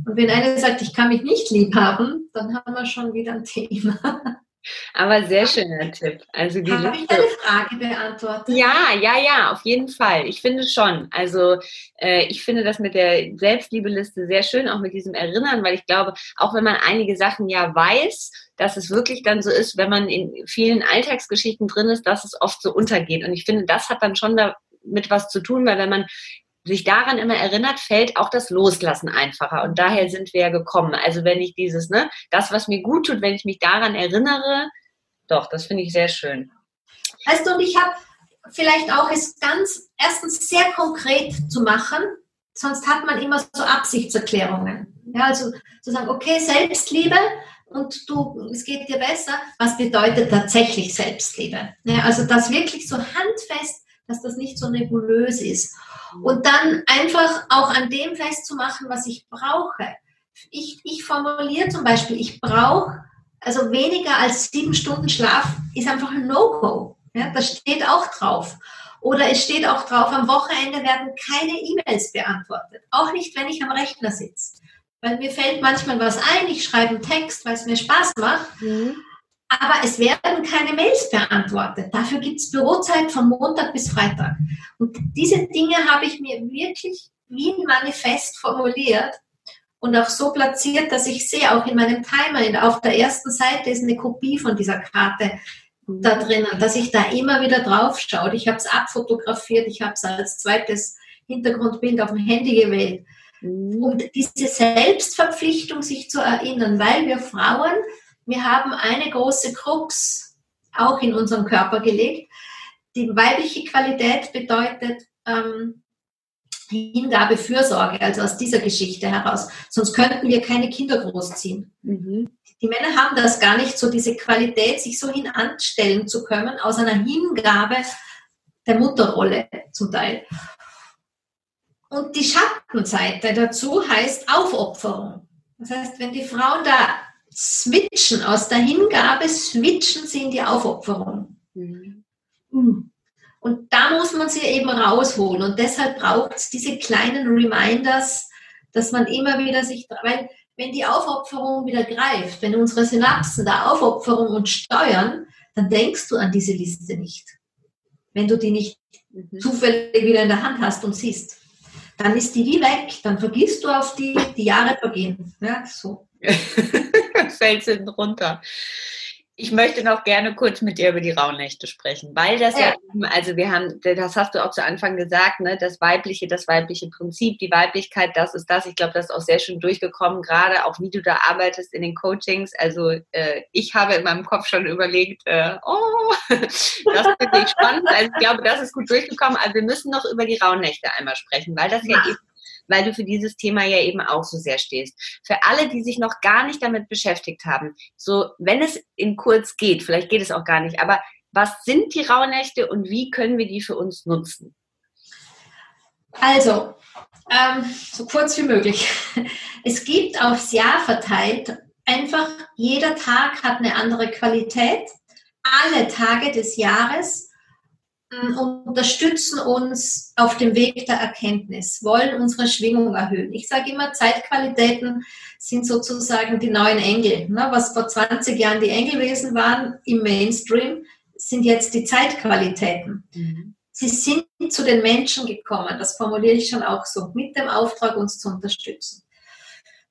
Und wenn einer sagt, ich kann mich nicht lieb haben, dann haben wir schon wieder ein Thema. *laughs* Aber sehr schöner Tipp. Also die Habe ich deine Frage beantwortet? Ja, ja, ja, auf jeden Fall. Ich finde schon. Also äh, ich finde das mit der Selbstliebeliste sehr schön, auch mit diesem Erinnern, weil ich glaube, auch wenn man einige Sachen ja weiß, dass es wirklich dann so ist, wenn man in vielen Alltagsgeschichten drin ist, dass es oft so untergeht. Und ich finde, das hat dann schon damit was zu tun, weil wenn man sich daran immer erinnert, fällt auch das Loslassen einfacher. Und daher sind wir ja gekommen. Also wenn ich dieses, ne, das, was mir gut tut, wenn ich mich daran erinnere, doch, das finde ich sehr schön. Weißt du, und ich habe vielleicht auch es ganz erstens sehr konkret zu machen, sonst hat man immer so Absichtserklärungen. Ja, also zu sagen, okay, Selbstliebe und du, es geht dir besser, was bedeutet tatsächlich Selbstliebe? Ja, also das wirklich so handfest, dass das nicht so nebulös ist. Und dann einfach auch an dem festzumachen, was ich brauche. Ich, ich formuliere zum Beispiel, ich brauche, also weniger als sieben Stunden Schlaf ist einfach ein No-Go. Ja, das steht auch drauf. Oder es steht auch drauf, am Wochenende werden keine E-Mails beantwortet. Auch nicht, wenn ich am Rechner sitze. Weil mir fällt manchmal was ein, ich schreibe einen Text, weil es mir Spaß macht. Mhm aber es werden keine Mails beantwortet. Dafür gibt es Bürozeit von Montag bis Freitag. Und diese Dinge habe ich mir wirklich wie ein Manifest formuliert und auch so platziert, dass ich sehe, auch in meinem Timer, auf der ersten Seite ist eine Kopie von dieser Karte da drinnen, dass ich da immer wieder drauf schaue. Ich habe es abfotografiert, ich habe es als zweites Hintergrundbild auf dem Handy gewählt. Mhm. Um diese Selbstverpflichtung sich zu erinnern, weil wir Frauen wir haben eine große Krux auch in unserem Körper gelegt. Die weibliche Qualität bedeutet, ähm, Hingabe, Fürsorge, also aus dieser Geschichte heraus. Sonst könnten wir keine Kinder großziehen. Mhm. Die Männer haben das gar nicht so, diese Qualität, sich so hin anstellen zu können, aus einer Hingabe der Mutterrolle zum Teil. Und die Schattenseite dazu heißt Aufopferung. Das heißt, wenn die Frauen da switchen, aus der Hingabe switchen sie in die Aufopferung. Mhm. mhm. Und da muss man sie eben rausholen. Und deshalb braucht es diese kleinen Reminders, dass man immer wieder sich, weil wenn die Aufopferung wieder greift, wenn unsere Synapsen da Aufopferung und steuern, dann denkst du an diese Liste nicht. Wenn du die nicht mhm. zufällig wieder in der Hand hast und siehst. Dann ist die wie weg, dann vergisst du auf die, die Jahre vergehen. Ja, so. *laughs* Fällt hinten runter. Ich möchte noch gerne kurz mit dir über die Rauhnächte sprechen, weil das ja, ja also wir haben, das hast du auch zu Anfang gesagt, ne, das weibliche, das weibliche Prinzip, die Weiblichkeit, das ist das. Ich glaube, das ist auch sehr schön durchgekommen, gerade auch wie du da arbeitest in den Coachings. Also äh, ich habe in meinem Kopf schon überlegt, äh, oh, *laughs* das finde ich spannend. Also ich glaube, das ist gut durchgekommen. Also wir müssen noch über die Rauhnächte einmal sprechen, weil das ja, ja eben weil du für dieses Thema ja eben auch so sehr stehst. Für alle, die sich noch gar nicht damit beschäftigt haben, so wenn es in kurz geht, vielleicht geht es auch gar nicht, aber was sind die Rauhnächte und wie können wir die für uns nutzen? Also, ähm, so kurz wie möglich. Es gibt aufs Jahr verteilt einfach, jeder Tag hat eine andere Qualität. Alle Tage des Jahres unterstützen uns auf dem Weg der Erkenntnis, wollen unsere Schwingung erhöhen. Ich sage immer, Zeitqualitäten sind sozusagen die neuen Engel. Ne? Was vor 20 Jahren die Engelwesen waren im Mainstream, sind jetzt die Zeitqualitäten. Mhm. Sie sind zu den Menschen gekommen, das formuliere ich schon auch so, mit dem Auftrag, uns zu unterstützen.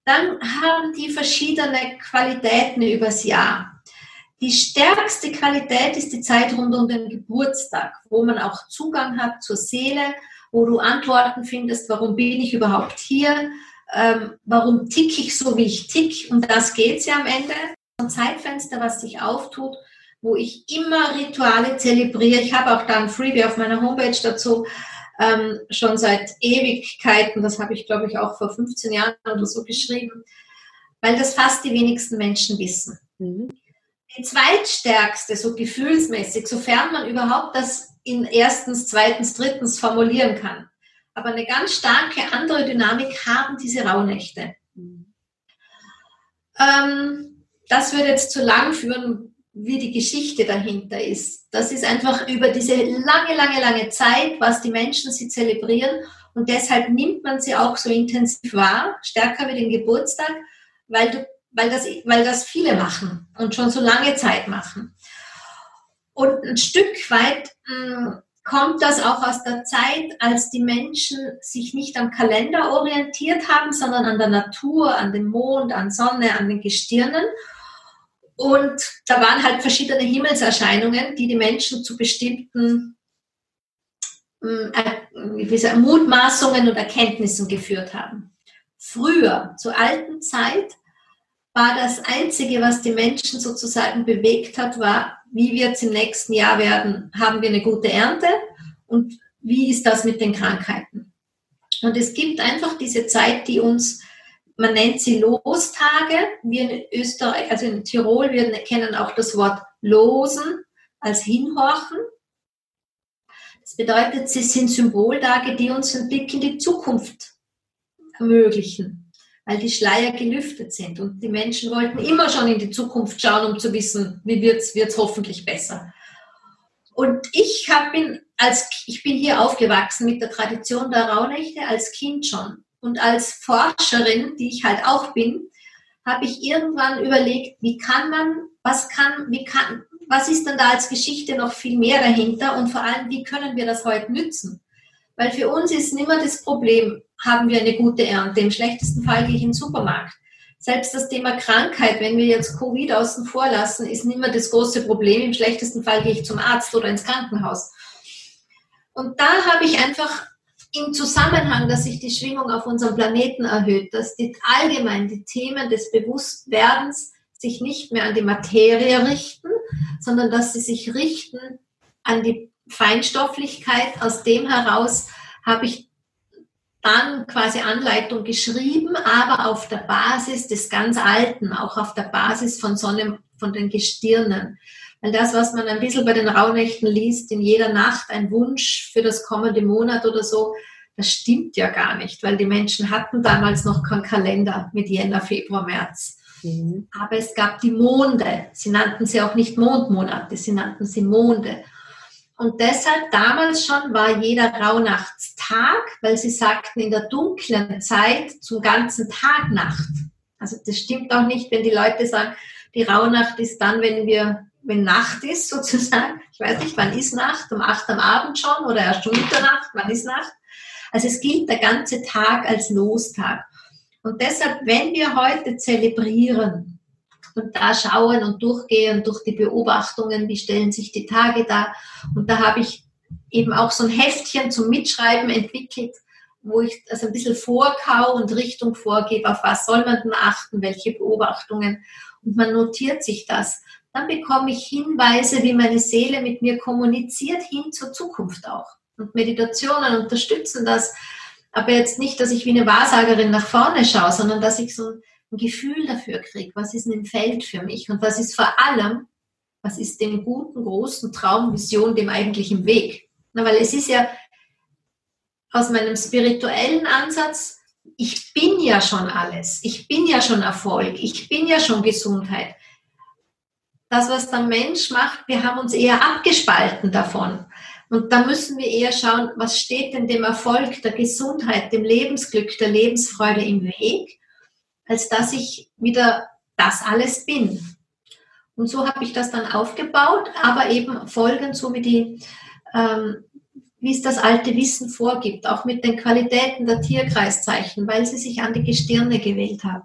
Dann haben die verschiedene Qualitäten übers Jahr. Die stärkste Qualität ist die Zeit rund um den Geburtstag, wo man auch Zugang hat zur Seele, wo du Antworten findest, warum bin ich überhaupt hier, ähm, warum tick ich so, wie ich tick. Und das geht es ja am Ende. Ein Zeitfenster, was sich auftut, wo ich immer Rituale zelebriere. Ich habe auch da ein Freebie auf meiner Homepage dazu, ähm, schon seit Ewigkeiten. Das habe ich, glaube ich, auch vor 15 Jahren oder so geschrieben, weil das fast die wenigsten Menschen wissen. Mhm die zweitstärkste, so gefühlsmäßig, sofern man überhaupt das in erstens, zweitens, drittens formulieren kann. Aber eine ganz starke andere Dynamik haben diese Rauhnächte. Ähm, das würde jetzt zu lang führen, wie die Geschichte dahinter ist. Das ist einfach über diese lange, lange, lange Zeit, was die Menschen sie zelebrieren. Und deshalb nimmt man sie auch so intensiv wahr, stärker wie den Geburtstag, weil du weil das, weil das viele machen und schon so lange Zeit machen. Und ein Stück weit mh, hm, kommt das auch aus der Zeit, als die Menschen sich nicht am Kalender orientiert haben, sondern an der Natur, an dem Mond, an Sonne, an den Gestirnen. Und da waren halt verschiedene Himmelserscheinungen, die die Menschen zu bestimmten wie sagen, Mutmaßungen und Erkenntnissen geführt haben. Früher, zur alten Zeit, war das Einzige, was die Menschen sozusagen bewegt hat, war, wie wird es im nächsten Jahr werden? Haben wir eine gute Ernte? Und wie ist das mit den Krankheiten? Und es gibt einfach diese Zeit, die uns, man nennt sie Lostage. Wir in Österreich, also in Tirol, wir kennen auch das Wort Losen als Hinhorchen. Das bedeutet, sie sind Symboltage, die uns einen Blick in die Zukunft ermöglichen weil die Schleier gelüftet sind. Und die Menschen wollten immer schon in die Zukunft schauen, um zu wissen, wie wird es hoffentlich besser. Und ich hab, bin, als, ich bin hier aufgewachsen mit der Tradition der Rauhnächte als Kind schon. Und als Forscherin, die ich halt auch bin, habe ich irgendwann überlegt, wie kann man, was kann, wie kann, was ist denn da als Geschichte noch viel mehr dahinter und vor allem, wie können wir das heute nützen? Weil für uns ist immer das Problem, haben wir eine gute Ernte. Im schlechtesten Fall gehe ich in den Supermarkt. Selbst das Thema Krankheit, wenn wir jetzt Covid außen vor lassen, ist nicht mehr das große Problem. Im schlechtesten Fall gehe ich zum Arzt oder ins Krankenhaus. Und da habe ich einfach im Zusammenhang, dass sich die Schwingung auf unserem Planeten erhöht, dass die allgemein die Themen des Bewusstwerdens sich nicht mehr an die Materie richten, sondern dass sie sich richten an die Feinstofflichkeit. Aus dem heraus habe ich dann quasi Anleitung geschrieben, aber auf der Basis des ganz Alten, auch auf der Basis von Sonne, von den Gestirnen. Weil das, was man ein bisschen bei den Rauhnächten liest, in jeder Nacht ein Wunsch für das kommende Monat oder so, das stimmt ja gar nicht, weil die Menschen hatten damals noch keinen Kalender mit Jänner, Februar, März. Mhm. Aber es gab die Monde. Sie nannten sie auch nicht Mondmonate, sie nannten sie Monde. Und deshalb damals schon war jeder Rauhnachtstag, weil sie sagten in der dunklen Zeit zum ganzen Tag Nacht. Also das stimmt auch nicht, wenn die Leute sagen, die Rauhnacht ist dann, wenn wir, wenn Nacht ist *laughs* sozusagen. Ich weiß nicht, wann ist Nacht? Um acht am Abend schon oder erst um Mitternacht? Wann ist Nacht? Also es gilt der ganze Tag als Lostag. Und deshalb, wenn wir heute zelebrieren und da schauen und durchgehen durch die Beobachtungen, wie stellen sich die Tage da, und da habe ich eben auch so ein Heftchen zum Mitschreiben entwickelt, wo ich das ein bisschen vorkau und Richtung vorgebe, auf was soll man denn achten, welche Beobachtungen. Und man notiert sich das. Dann bekomme ich Hinweise, wie meine Seele mit mir kommuniziert, hin zur Zukunft auch. Und Meditationen unterstützen das, aber jetzt nicht, dass ich wie eine Wahrsagerin nach vorne schaue, sondern dass ich so ein Gefühl dafür kriege, was ist ein Feld für mich und was ist vor allem, was ist dem guten, großen Traum, Vision, dem eigentlichen Weg. Na, weil es ist ja aus meinem spirituellen Ansatz, ich bin ja schon alles, ich bin ja schon Erfolg, ich bin ja schon Gesundheit. Das, was der Mensch macht, wir haben uns eher abgespalten davon. Und da müssen wir eher schauen, was steht denn dem Erfolg, der Gesundheit, dem Lebensglück, der Lebensfreude im Weg, als dass ich wieder das alles bin. Und so habe ich das dann aufgebaut, aber eben folgend so wie die, ähm, wie es das alte Wissen vorgibt, auch mit den Qualitäten der Tierkreiszeichen, weil sie sich an die Gestirne gewählt haben.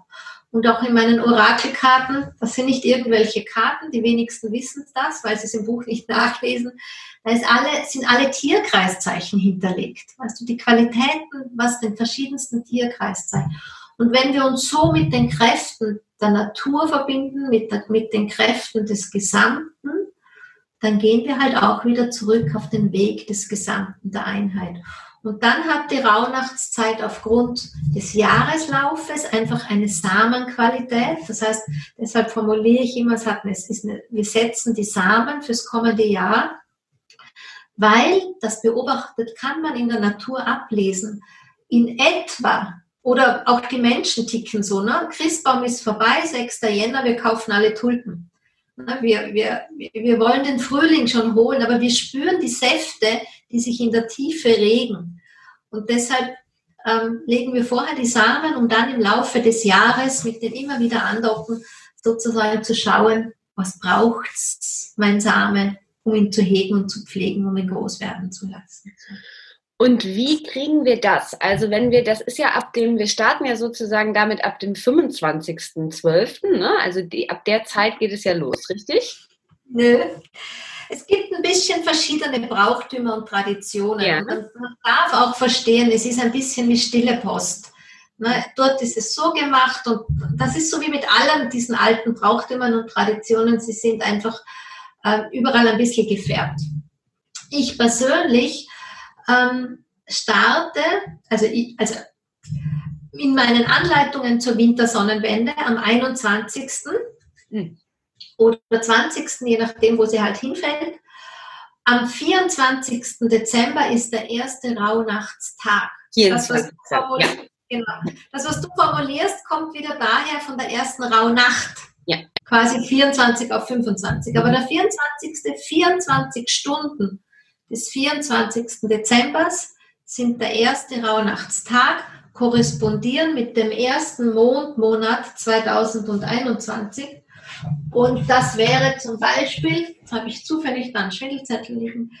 Und auch in meinen Orakelkarten, das sind nicht irgendwelche Karten, die wenigsten wissen das, weil sie es im Buch nicht nachlesen. Da ist alle, sind alle Tierkreiszeichen hinterlegt. Weißt du, die Qualitäten, was den verschiedensten Tierkreiszeichen. Und wenn wir uns so mit den Kräften der Natur verbinden, mit, der, mit den Kräften des Gesamten, dann gehen wir halt auch wieder zurück auf den Weg des Gesamten, der Einheit. Und dann hat die Rauhnachtszeit aufgrund des Jahreslaufes einfach eine Samenqualität. Das heißt, deshalb formuliere ich immer, es hat eine, es ist eine, wir setzen die Samen fürs kommende Jahr, weil das beobachtet kann man in der Natur ablesen. In etwa, oder auch die Menschen ticken so, ne? Christbaum ist vorbei, 6. Jänner, wir kaufen alle Tulpen. Wir, wir, wir wollen den Frühling schon holen, aber wir spüren die Säfte, die sich in der Tiefe regen. Und deshalb ähm, legen wir vorher die Samen, um dann im Laufe des Jahres mit den immer wieder andocken, sozusagen zu schauen, was braucht mein Samen, um ihn zu hegen und zu pflegen, um ihn groß werden zu lassen. Und wie kriegen wir das? Also wenn wir, das ist ja ab dem, wir starten ja sozusagen damit ab dem 25.12., ne? Also die, ab der Zeit geht es ja los, richtig? Nö. Es gibt ein bisschen verschiedene Brauchtümer und Traditionen. Ja. Man, man darf auch verstehen, es ist ein bisschen wie stille Post. Ne, dort ist es so gemacht und das ist so wie mit allen diesen alten Brauchtümern und Traditionen. Sie sind einfach äh, überall ein bisschen gefärbt. Ich persönlich ähm, starte, also, ich, also in meinen Anleitungen zur Wintersonnenwende am 21. Mhm. oder 20. je nachdem, wo sie halt hinfällt. Am 24. Dezember ist der erste Rauhnachtstag. Das was, ja. genau. das, was du formulierst, kommt wieder daher von der ersten Rauhnacht. Ja. Quasi 24 auf 25. Aber der 24. 24 Stunden des 24. Dezembers sind der erste Rauhnachtstag, korrespondieren mit dem ersten Mondmonat 2021. Und das wäre zum Beispiel, jetzt habe ich zufällig da einen Schwindelzettel liegen,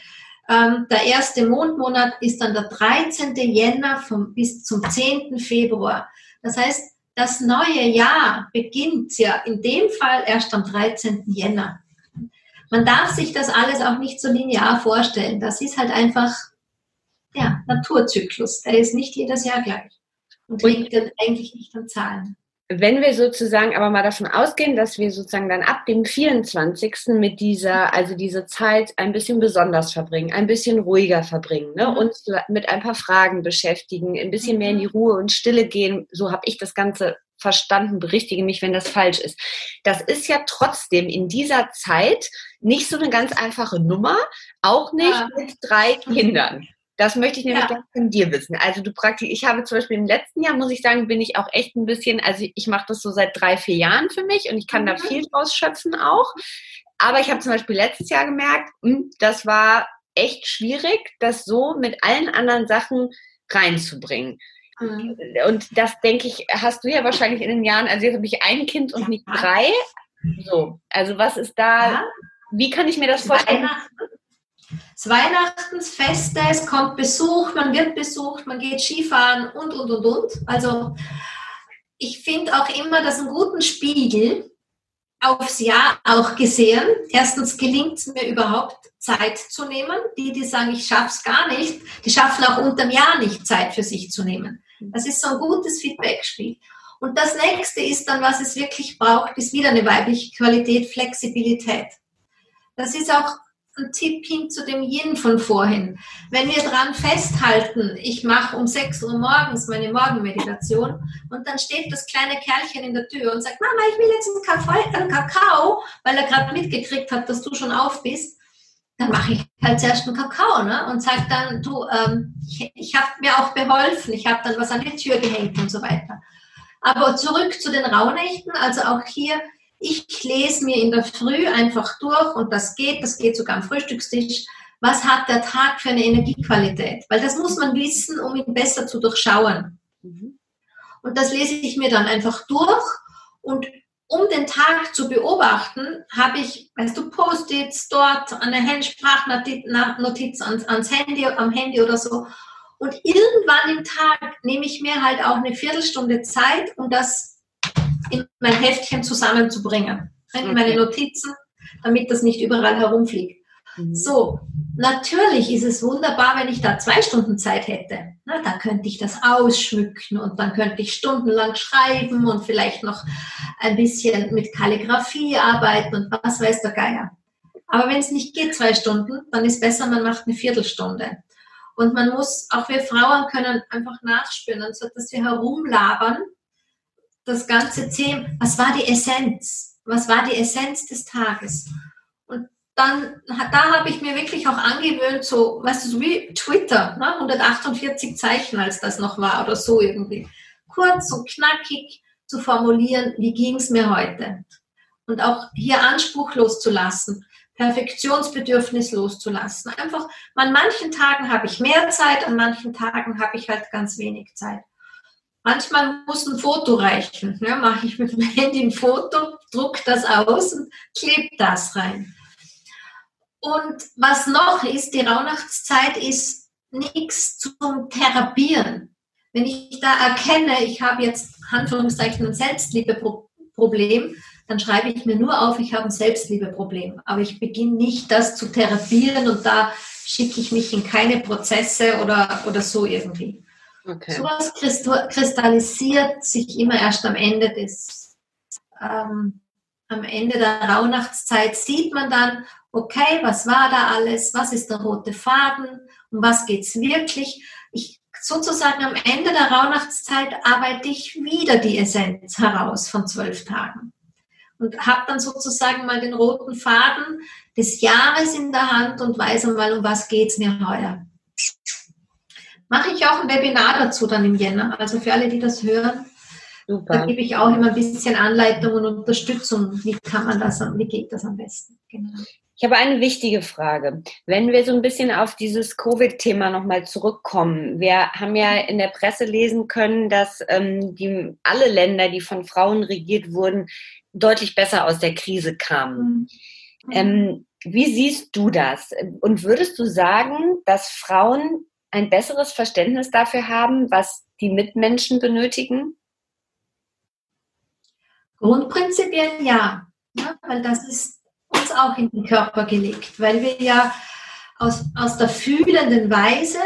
ähm, der erste Mondmonat ist dann der 13. Jänner vom, bis zum 10. Februar. Das heißt, das neue Jahr beginnt ja in dem Fall erst am 13. Jänner. Man darf sich das alles auch nicht so linear vorstellen. Das ist halt einfach ja, Naturzyklus. Der ist nicht jedes Jahr gleich und liegt dann eigentlich nicht an Zahlen. wenn wir sozusagen aber mal davon ausgehen, dass wir sozusagen dann ab dem 24. mit dieser, also diese Zeit ein bisschen besonders verbringen, ein bisschen ruhiger verbringen, ne? Mhm. uns mit ein paar Fragen beschäftigen, ein bisschen mehr in die mhm. Ruhe und Stille gehen, so habe ich das Ganze verstanden, berichtige mich, wenn das falsch ist. Das ist ja trotzdem in dieser Zeit nicht so eine ganz einfache Nummer, auch nicht ja. mit drei Kindern. Das möchte ich nämlich ja. von dir wissen. Also du praktisch, ich habe zum Beispiel im letzten Jahr, muss ich sagen, bin ich auch echt ein bisschen, also ich mache das so seit drei, vier Jahren für mich und ich kann mhm. da viel draus schöpfen auch. Aber ich habe zum Beispiel letztes Jahr gemerkt, hm, das war echt schwierig, das so mit allen anderen Sachen reinzubringen. Mhm. Und das denke ich, hast du ja wahrscheinlich in den Jahren, also jetzt habe ich ein Kind und nicht drei. So, also was ist da, wie kann ich mir das vorstellen? Es Weihnachtens, Feste, es kommt Besuch, man wird besucht, man geht Skifahren und, und, und, und. Also ich finde auch immer, dass einen guten Spiegel aufs Jahr auch gesehen. Erstens gelingt es mir überhaupt, Zeit zu nehmen. Die, die sagen, ich schaffe es gar nicht, die schaffen auch unterm Jahr nicht, Zeit für sich zu nehmen. Das ist so ein gutes Feedback-Spiel. Und das nächste ist dann, was es wirklich braucht, ist wieder eine weibliche Qualität, Flexibilität. Das ist auch ein Tipp hin zu dem Yin von vorhin. Wenn wir dran festhalten, ich mache um 6 Uhr morgens meine Morgenmeditation und dann steht das kleine Kerlchen in der Tür und sagt, Mama, ich will jetzt einen Kakao, weil er gerade mitgekriegt hat, dass du schon auf bist, dann mache ich halt zuerst einen Kakao ne? und sage dann, du, ähm, ich, ich habe mir auch beholfen, ich habe dann was an die Tür gehängt und so weiter. Aber zurück zu den Rauhnächten, also auch hier ich lese mir in der Früh einfach durch und das geht, das geht sogar am Frühstückstisch. Was hat der Tag für eine Energiequalität? Weil das muss man wissen, um ihn besser zu durchschauen. Mhm. Und das lese ich mir dann einfach durch und um den Tag zu beobachten, habe ich, weißt du, Post-its dort, eine Handsprachnotiz ans, ans Handy, am Handy oder so. Und irgendwann im Tag nehme ich mir halt auch eine Viertelstunde Zeit, um das in mein Heftchen zusammenzubringen, in meine Notizen, damit das nicht überall herumfliegt. Mhm. So, natürlich ist es wunderbar, wenn ich da zwei Stunden Zeit hätte. Na, da könnte ich das ausschmücken und dann könnte ich stundenlang schreiben und vielleicht noch ein bisschen mit Kalligrafie arbeiten und was weiß der Geier. Aber wenn es nicht geht, zwei Stunden, dann ist besser, man macht eine Viertelstunde. Und man muss, auch wir Frauen können einfach nachspüren, anstatt dass wir herumlabern, das ganze Thema, was war die Essenz? Was war die Essenz des Tages? Und dann, da habe ich mir wirklich auch angewöhnt, so, weißt du, so wie Twitter, ne? 148 Zeichen, als das noch war oder so irgendwie. Kurz und knackig zu formulieren, wie ging es mir heute? Und auch hier Anspruch loszulassen, Perfektionsbedürfnis loszulassen. Einfach, an manchen Tagen habe ich mehr Zeit, an manchen Tagen habe ich halt ganz wenig Zeit. Manchmal muss ein Foto reichen. Ja, mache ich mit dem Handy ein Foto, druck das aus und klebe das rein. Und was noch ist, die Rauhnachtszeit ist nichts zum Therapieren. Wenn ich da erkenne, ich habe jetzt Anführungszeichen ein Selbstliebeproblem, dann schreibe ich mir nur auf, ich habe ein Selbstliebeproblem. Aber ich beginne nicht, das zu therapieren und da schicke ich mich in keine Prozesse oder, oder so irgendwie. Okay. Sowas kristallisiert sich immer erst am Ende des, ähm, am Ende der Rauhnachtszeit sieht man dann, okay, was war da alles, was ist der rote Faden, um was geht es wirklich. Ich, sozusagen am Ende der Rauhnachtszeit arbeite ich wieder die Essenz heraus von zwölf Tagen und habe dann sozusagen mal den roten Faden des Jahres in der Hand und weiß einmal, um was geht es mir heuer mache ich auch ein Webinar dazu dann im Jänner. Also für alle, die das hören, Super. da gebe ich auch immer ein bisschen Anleitung und Unterstützung. Wie kann man das, wie geht das am besten? Genau. Ich habe eine wichtige Frage. Wenn wir so ein bisschen auf dieses Covid-Thema nochmal zurückkommen. Wir haben ja in der Presse lesen können, dass ähm, die, alle Länder, die von Frauen regiert wurden, deutlich besser aus der Krise kamen. Mhm. Ähm, wie siehst du das? Und würdest du sagen, dass Frauen ein besseres Verständnis dafür haben, was die Mitmenschen benötigen? Grundprinzipiell ja, ja, weil das ist uns auch in den Körper gelegt, weil wir ja aus, aus der fühlenden Weise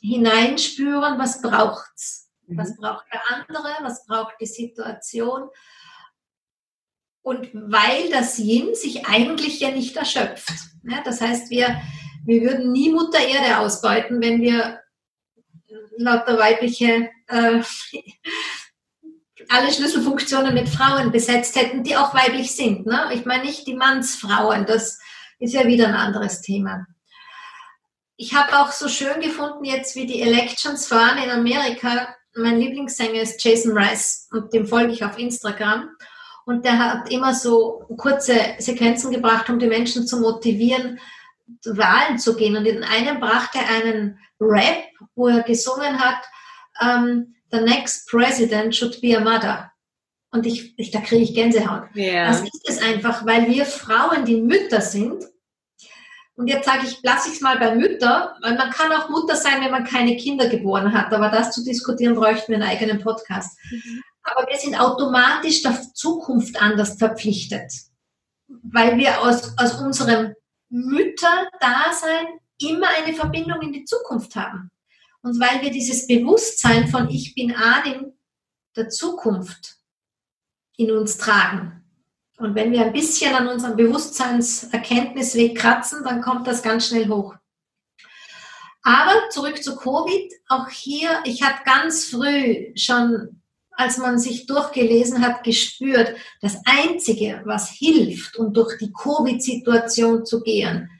hineinspüren, was braucht's. Mhm. Was braucht der andere? Was braucht die Situation? Und weil das Yin sich eigentlich ja nicht erschöpft. Ja, das heißt, wir, wir würden nie Mutter Erde ausbeuten, wenn wir lauter weibliche äh, alle Schlüsselfunktionen mit Frauen besetzt hätten, die auch weiblich sind. Ne? Ich meine nicht die Mannsfrauen, das ist ja wieder ein anderes Thema. Ich habe auch so schön gefunden, jetzt wie die Elections fahren in Amerika. Mein Lieblingssänger ist Jason Rice und dem folge ich auf Instagram. Und der hat immer so kurze Sequenzen gebracht, um die Menschen zu motivieren, Wahlen zu gehen. Und in einem brachte er einen Rap, wo er gesungen hat, ähm, The next president should be a mother. Und ich, ich da kriege ich Gänsehaut. Yeah. Das ist es einfach, weil wir Frauen, die Mütter sind, und jetzt sage ich, lasse ich es mal bei Mütter, weil man kann auch Mutter sein, wenn man keine Kinder geboren hat. Aber das zu diskutieren, bräuchten wir einen eigenen Podcast. Mhm. Aber wir sind automatisch der Zukunft anders verpflichtet, weil wir aus, aus unserem Mütterdasein immer eine Verbindung in die Zukunft haben. Und weil wir dieses Bewusstsein von Ich bin Adim der Zukunft in uns tragen. Und wenn wir ein bisschen an unserem Bewusstseinserkenntnisweg kratzen, dann kommt das ganz schnell hoch. Aber zurück zu Covid. Auch hier, ich habe ganz früh schon, als man sich durchgelesen hat, gespürt, das Einzige, was hilft, um durch die Covid-Situation zu gehen,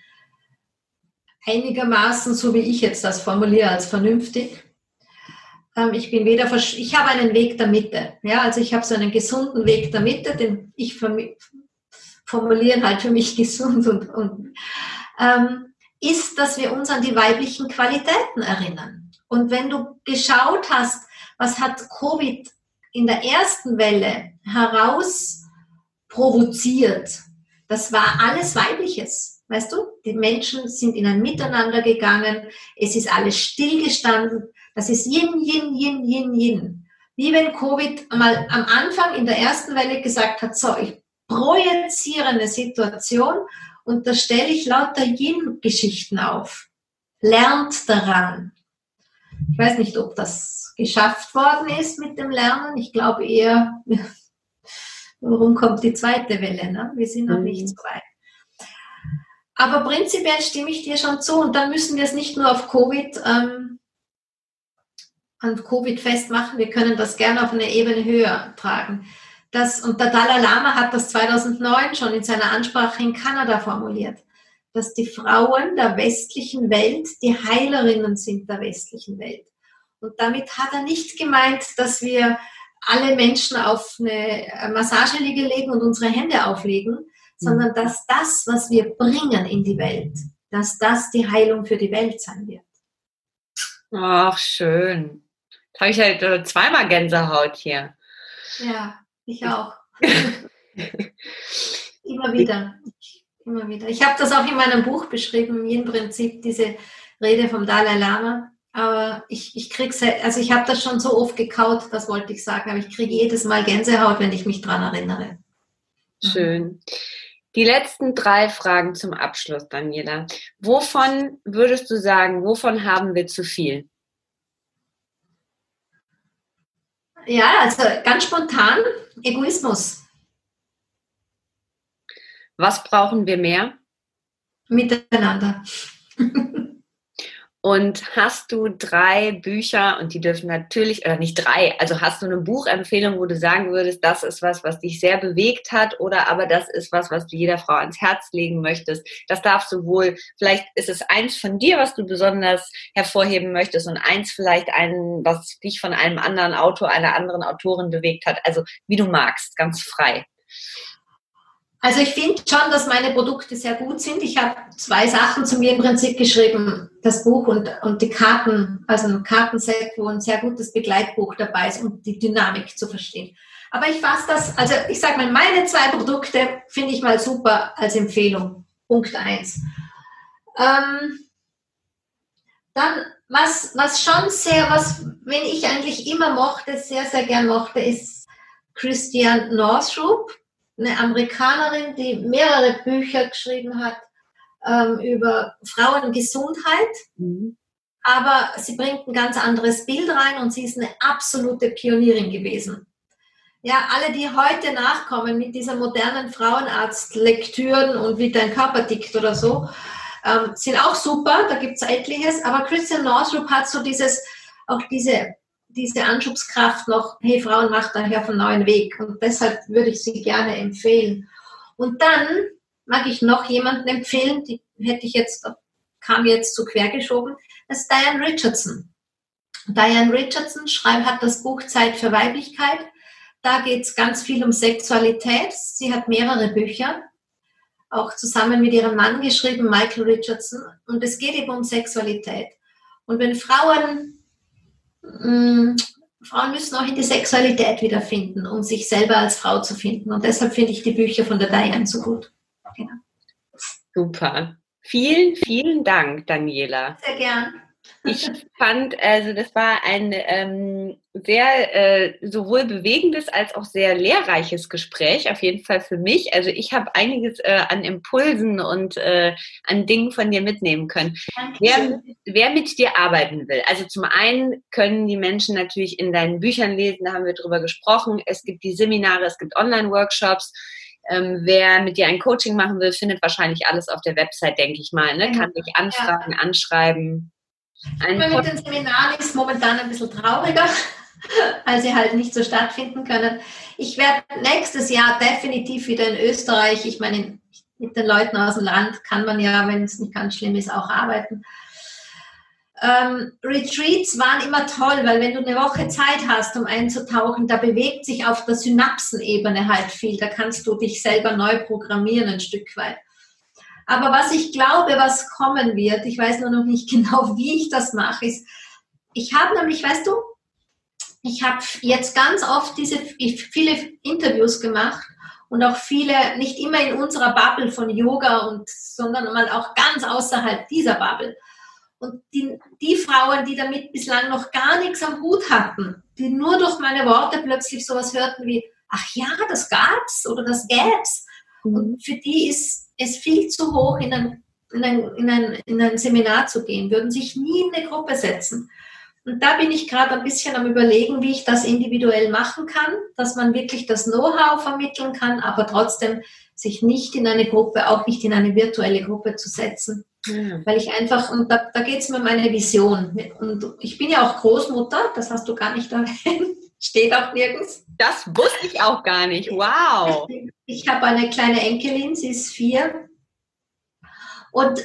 einigermaßen, so wie ich jetzt das formuliere, als vernünftig. Ähm, ich bin weder, ich habe einen Weg der Mitte. Ja, also ich habe so einen gesunden Weg der Mitte, den ich formuliere halt für mich *laughs* gesund und, und ähm, ist, dass wir uns an die weiblichen Qualitäten erinnern. Und wenn du geschaut hast, was hat Covid in der ersten Welle heraus provoziert, das war alles Weibliches. Weißt du, die Menschen sind in ein Miteinander gegangen, es ist alles stillgestanden. Das ist Yin, Yin, Yin, Yin, Yin. Wie wenn Covid mal am Anfang in der ersten Welle gesagt hat, so, ich projiziere eine Situation und da stelle ich lauter Yin-Geschichten auf. Lernt daran. Ich weiß nicht, ob das geschafft worden ist mit dem Lernen. Ich glaube eher, *laughs* warum kommt die zweite Welle? Ne? Wir sind noch nicht mhm. so weit. Aber prinzipiell stimme ich dir schon zu und dann müssen wir es nicht nur auf Covid, ähm, an Covid festmachen, wir können das gerne auf eine Ebene höher tragen. Das, und der Dalai Lama hat das 2009 schon in seiner Ansprache in Kanada formuliert, dass die Frauen der westlichen Welt die Heilerinnen sind der westlichen Welt. Und damit hat er nicht gemeint, dass wir alle Menschen auf eine Massageliege legen und unsere Hände auflegen, sondern mhm. dass das, was wir bringen in die Welt, dass das die Heilung für die Welt sein wird. Ach, schön. Da habe ich halt äh, zweimal Gänsehaut hier. Ja, ich auch. *laughs* Immer wieder. Immer wieder. Ich habe das auch in meinem Buch beschrieben, im Prinzip diese Rede vom Dalai Lama. Aber ich, ich krieg's, also ich habe das schon so oft gekaut, das wollte ich sagen, aber ich kriege jedes Mal Gänsehaut, wenn ich mich daran erinnere. Schön. Die letzten drei Fragen zum Abschluss, Daniela. Wovon würdest du sagen, wovon haben wir zu viel? Ja, also ganz spontan Egoismus. Was brauchen wir mehr? Miteinander. *laughs* Und hast du drei Bücher, und die dürfen natürlich, oder nicht drei, also hast du eine Buchempfehlung, wo du sagen würdest, das ist was, was dich sehr bewegt hat, oder aber das ist was, was du jeder Frau ans Herz legen möchtest. Das darfst du wohl, vielleicht ist es eins von dir, was du besonders hervorheben möchtest, und eins vielleicht ein, was dich von einem anderen Autor, einer anderen Autorin bewegt hat. Also wie du magst, ganz frei. Also ich finde schon, dass meine Produkte sehr gut sind. Ich habe zwei Sachen zu mir im Prinzip geschrieben, das Buch und, und die Karten, also ein Kartenset, wo ein sehr gutes Begleitbuch dabei ist, um die Dynamik zu verstehen. Aber ich fasse das, also ich sage mal, meine zwei Produkte finde ich mal super als Empfehlung. Punkt eins. Ähm, dann, was, was schon sehr, was, wenn ich eigentlich immer mochte, sehr, sehr gern mochte, ist Christian Northrup eine Amerikanerin, die mehrere Bücher geschrieben hat ähm, über Frauengesundheit. Mhm. aber sie bringt ein ganz anderes Bild rein und sie ist eine absolute Pionierin gewesen. Ja, alle, die heute nachkommen mit dieser modernen Frauenarzt-Lektüren und wie dein Körper tickt oder so, ähm, sind auch super, da gibt es etliches, aber Christian Northrup hat so dieses, auch diese, diese Anschubskraft noch, hey, Frauen macht daher einen neuen Weg und deshalb würde ich sie gerne empfehlen. Und dann mag ich noch jemanden empfehlen, die hätte ich jetzt, kam jetzt zu quer geschoben, das ist Diane Richardson. Diane Richardson schreibt, hat das Buch Zeit für Weiblichkeit. Da geht es ganz viel um Sexualität. Sie hat mehrere Bücher, auch zusammen mit ihrem Mann geschrieben, Michael Richardson. Und es geht eben um Sexualität. Und wenn Frauen, mh, mm, Frauen müssen auch in die Sexualität wiederfinden, um sich selber als Frau zu finden. Und deshalb finde ich die Bücher von der Diane so gut. Genau. Super. Vielen, vielen Dank, Daniela. Sehr gern. Ich fand, also das war ein ähm, sehr äh, sowohl bewegendes als auch sehr lehrreiches Gespräch, auf jeden Fall für mich. Also ich habe einiges äh, an Impulsen und äh, an Dingen von dir mitnehmen können. Wer, wer, mit dir arbeiten will, also zum einen können die Menschen natürlich in deinen Büchern lesen, da haben wir drüber gesprochen. Es gibt die Seminare, es gibt Online-Workshops. Ähm, wer mit dir ein Coaching machen will, findet wahrscheinlich alles auf der Website, denke ich mal. Ne? Kann dich anfragen, ja. anschreiben. Ein mit den Seminaren ist momentan ein bisschen trauriger, weil sie halt nicht so stattfinden können. Ich werde nächstes Jahr definitiv wieder in Österreich, ich meine, mit den Leuten aus dem Land kann man ja, wenn es nicht ganz schlimm ist, auch arbeiten. Ähm, Retreats waren immer toll, weil wenn du eine Woche Zeit hast, um einzutauchen, da bewegt sich auf der Synapsenebene halt viel. Da kannst du dich selber neu programmieren ein Stück weit. Aber was ich glaube, was kommen wird, ich weiß nur noch nicht *laughs* genau, wie ich das mache, ist, ich habe nämlich, weißt du, ich habe jetzt ganz oft diese viele Interviews gemacht und auch viele, nicht immer in unserer Bubble von Yoga und, sondern mal auch ganz außerhalb dieser Bubble. Und die, die Frauen, die damit bislang noch gar nichts am Hut hatten, die nur durch meine Worte plötzlich sowas hörten wie, ach ja, das gab's oder das gäb's. Mhm. Und für die ist es viel zu hoch, in ein, in, ein, in, ein, in ein Seminar zu gehen, würden sich nie in eine Gruppe setzen. Und da bin ich gerade ein bisschen am Überlegen, wie ich das individuell machen kann, dass man wirklich das Know-how vermitteln kann, aber trotzdem sich nicht in eine Gruppe, auch nicht in eine virtuelle Gruppe zu setzen. Ja. Weil ich einfach, und da, da geht es mir um meine Vision. Und ich bin ja auch Großmutter, das hast du gar nicht *laughs* erwähnt, steht auch nirgends. Das wusste ich auch gar nicht. Wow. Ich habe eine kleine Enkelin, sie ist vier. Und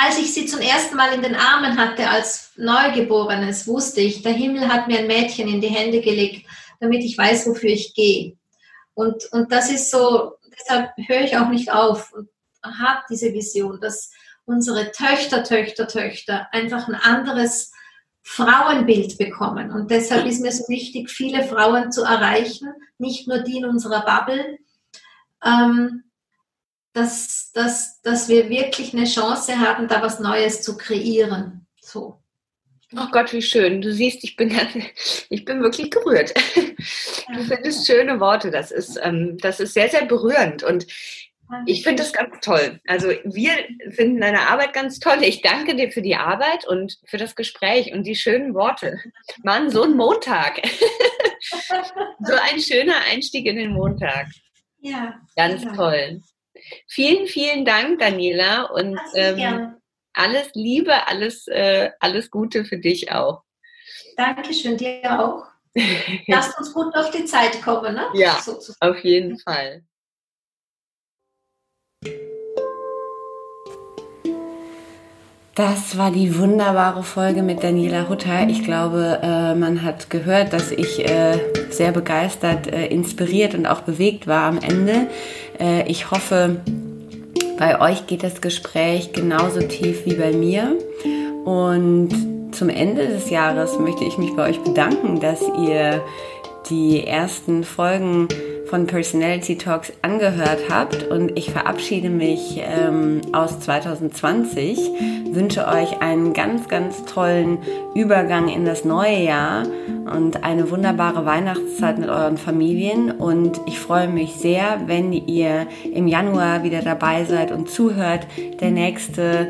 als ich sie zum ersten Mal in den Armen hatte als Neugeborenes, wusste ich, der Himmel hat mir ein Mädchen in die Hände gelegt, damit ich weiß, wofür ich gehe. Und, und das ist so, deshalb höre ich auch nicht auf und habe diese Vision, dass unsere Töchter, Töchter, Töchter einfach ein anderes Frauenbild bekommen. Und deshalb ist mir so wichtig, viele Frauen zu erreichen, nicht nur die in unserer Bubble, ähm, dass, dass, dass wir wirklich eine Chance haben, da was Neues zu kreieren. So. Oh Gott, wie schön. Du siehst, ich bin, ganz, *laughs* ich bin wirklich gerührt. Du findest schöne Worte. Das ist, ähm, das ist sehr, sehr berührend. Und ich finde das ganz toll. Also wir finden deine Arbeit ganz toll. Ich danke dir für die Arbeit und für das Gespräch und die schönen Worte. Mann, so ein Montag. *laughs* so ein schöner Einstieg in den Montag. Ja. Ganz toll. Vielen, vielen Dank, Daniela. Und ähm, alles Liebe, alles, äh, alles Gute für dich auch. Dankeschön, dir auch. *laughs* Lasst uns gut auf die Zeit kommen, ne? Ja, Sozusagen. auf jeden Fall. Das war die wunderbare Folge mit Daniela Hutter. Ich glaube, äh, man hat gehört, dass ich äh, sehr begeistert, äh, inspiriert und auch bewegt war am Ende. Ich hoffe, bei euch geht das Gespräch genauso tief wie bei mir. Und zum Ende des Jahres möchte ich mich bei euch bedanken, dass ihr die ersten Folgen von Personality Talks angehört habt. Und ich verabschiede mich ähm, aus 2020, wünsche euch einen ganz, ganz tollen Übergang in das neue Jahr und eine wunderbare Weihnachtszeit mit euren Familien. Und ich freue mich sehr, wenn ihr im Januar wieder dabei seid und zuhört. Der nächste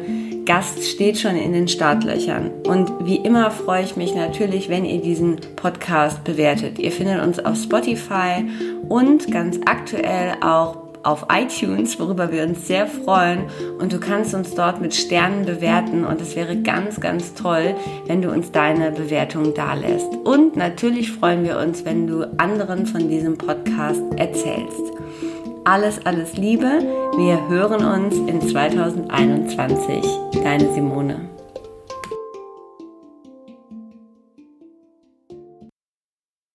Gast steht schon in den Startlöchern. Und wie immer freue ich mich natürlich, wenn ihr diesen Podcast bewertet. Ihr findet uns auf Spotify und ganz aktuell auch auf iTunes, worüber wir uns sehr freuen. Und du kannst uns dort mit Sternen bewerten und es wäre ganz, ganz toll, wenn du uns deine Bewertung dalässt. Und natürlich freuen wir uns, wenn du anderen von diesem Podcast erzählst. Alles, alles Liebe. Wir hören uns in 2021. Deine Simone.